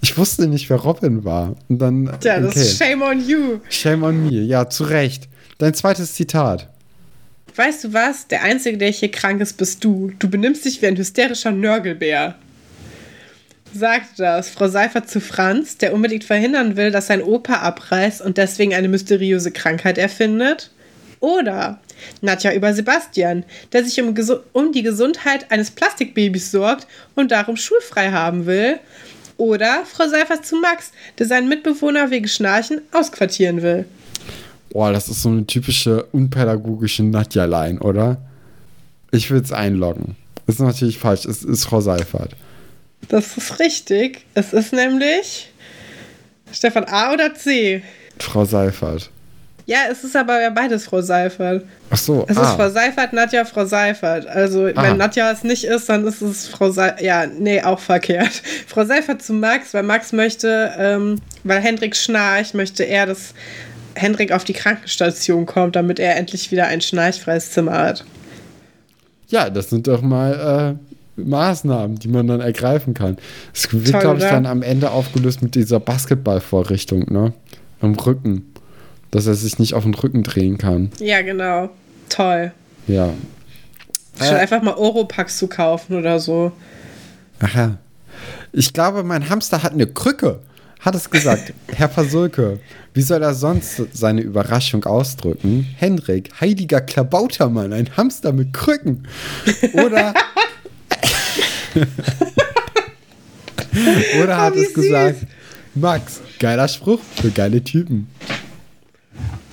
Ich wusste nicht, wer Robin war. Und dann, Tja, das okay. ist Shame on you. Shame on me. Ja, zu Recht. Dein zweites Zitat. Weißt du was? Der Einzige, der hier krank ist, bist du. Du benimmst dich wie ein hysterischer Nörgelbär. Sagt das Frau Seifert zu Franz, der unbedingt verhindern will, dass sein Opa abreißt und deswegen eine mysteriöse Krankheit erfindet? Oder Nadja über Sebastian, der sich um, um die Gesundheit eines Plastikbabys sorgt und darum schulfrei haben will? Oder Frau Seifert zu Max, der seinen Mitbewohner wegen Schnarchen ausquartieren will? Boah, das ist so eine typische unpädagogische Nadja-Line, oder? Ich will es einloggen. Ist natürlich falsch. Es ist Frau Seifert. Das ist richtig. Es ist nämlich Stefan A oder C. Frau Seifert. Ja, es ist aber ja beides Frau Seifert. Ach so. Es ah. ist Frau Seifert, Nadja, Frau Seifert. Also, Ah. wenn Nadja es nicht ist, dann ist es Frau Seifert. Ja, nee, auch verkehrt. Frau Seifert zu Max, weil Max möchte, ähm, weil Hendrik schnarcht, möchte er, dass Hendrik auf die Krankenstation kommt, damit er endlich wieder ein schnarchfreies Zimmer hat. Ja, das sind doch mal äh, Maßnahmen, die man dann ergreifen kann. Es wird, glaube ich, dann am Ende aufgelöst mit dieser Basketballvorrichtung, ne? Am Rücken. Dass er sich nicht auf den Rücken drehen kann. Ja, genau. Toll. Ja. Schon Äh. einfach mal Oropax zu kaufen oder so. Ach ja. Ich glaube, mein Hamster hat eine Krücke. Hat es gesagt. Herr Pasulke, wie soll er sonst seine Überraschung ausdrücken? Henrik, heiliger Klabautermann, ein Hamster mit Krücken. Oder. Oder hat Oh, es gesagt, Max, geiler Spruch für geile Typen.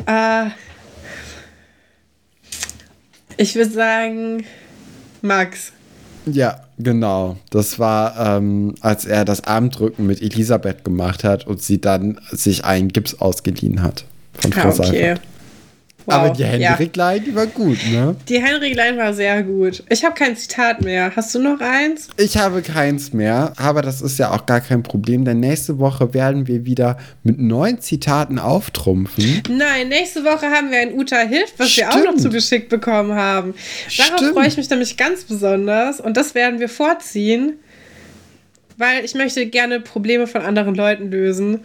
Äh, ich würde sagen, Max. Ja, genau. Das war, ähm, als er das Armdrücken mit Elisabeth gemacht hat und sie dann sich einen Gips ausgeliehen hat. Von Frau Ah, okay. Seifert. Wow. Aber die ja. Henrik-Line, die war gut, ne? Die Henrik-Line war sehr gut. Ich habe kein Zitat mehr. Hast du noch eins? Ich habe keins mehr, aber das ist ja auch gar kein Problem, denn nächste Woche werden wir wieder mit neuen Zitaten auftrumpfen. Nein, nächste Woche haben wir ein Uta Hilft, was wir auch noch Stimmt. zugeschickt bekommen haben. Darauf Stimmt. freue ich mich nämlich ganz besonders und das werden wir vorziehen, weil ich möchte gerne Probleme von anderen Leuten lösen.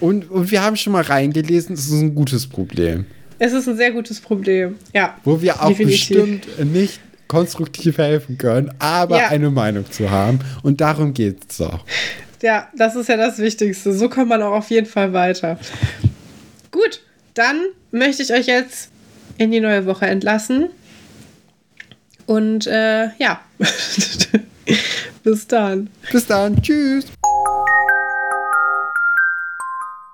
Und, und wir haben schon mal reingelesen, es ist ein gutes Problem. Es ist ein sehr gutes Problem. Ja. Wo wir auch Definitiv. bestimmt nicht konstruktiv helfen können, aber Ja. eine Meinung zu haben. Und darum geht es doch. Ja, das ist ja das Wichtigste. So kommt man auch auf jeden Fall weiter. Gut, dann möchte ich euch jetzt in die neue Woche entlassen. Und äh, ja, bis dann. Bis dann, tschüss.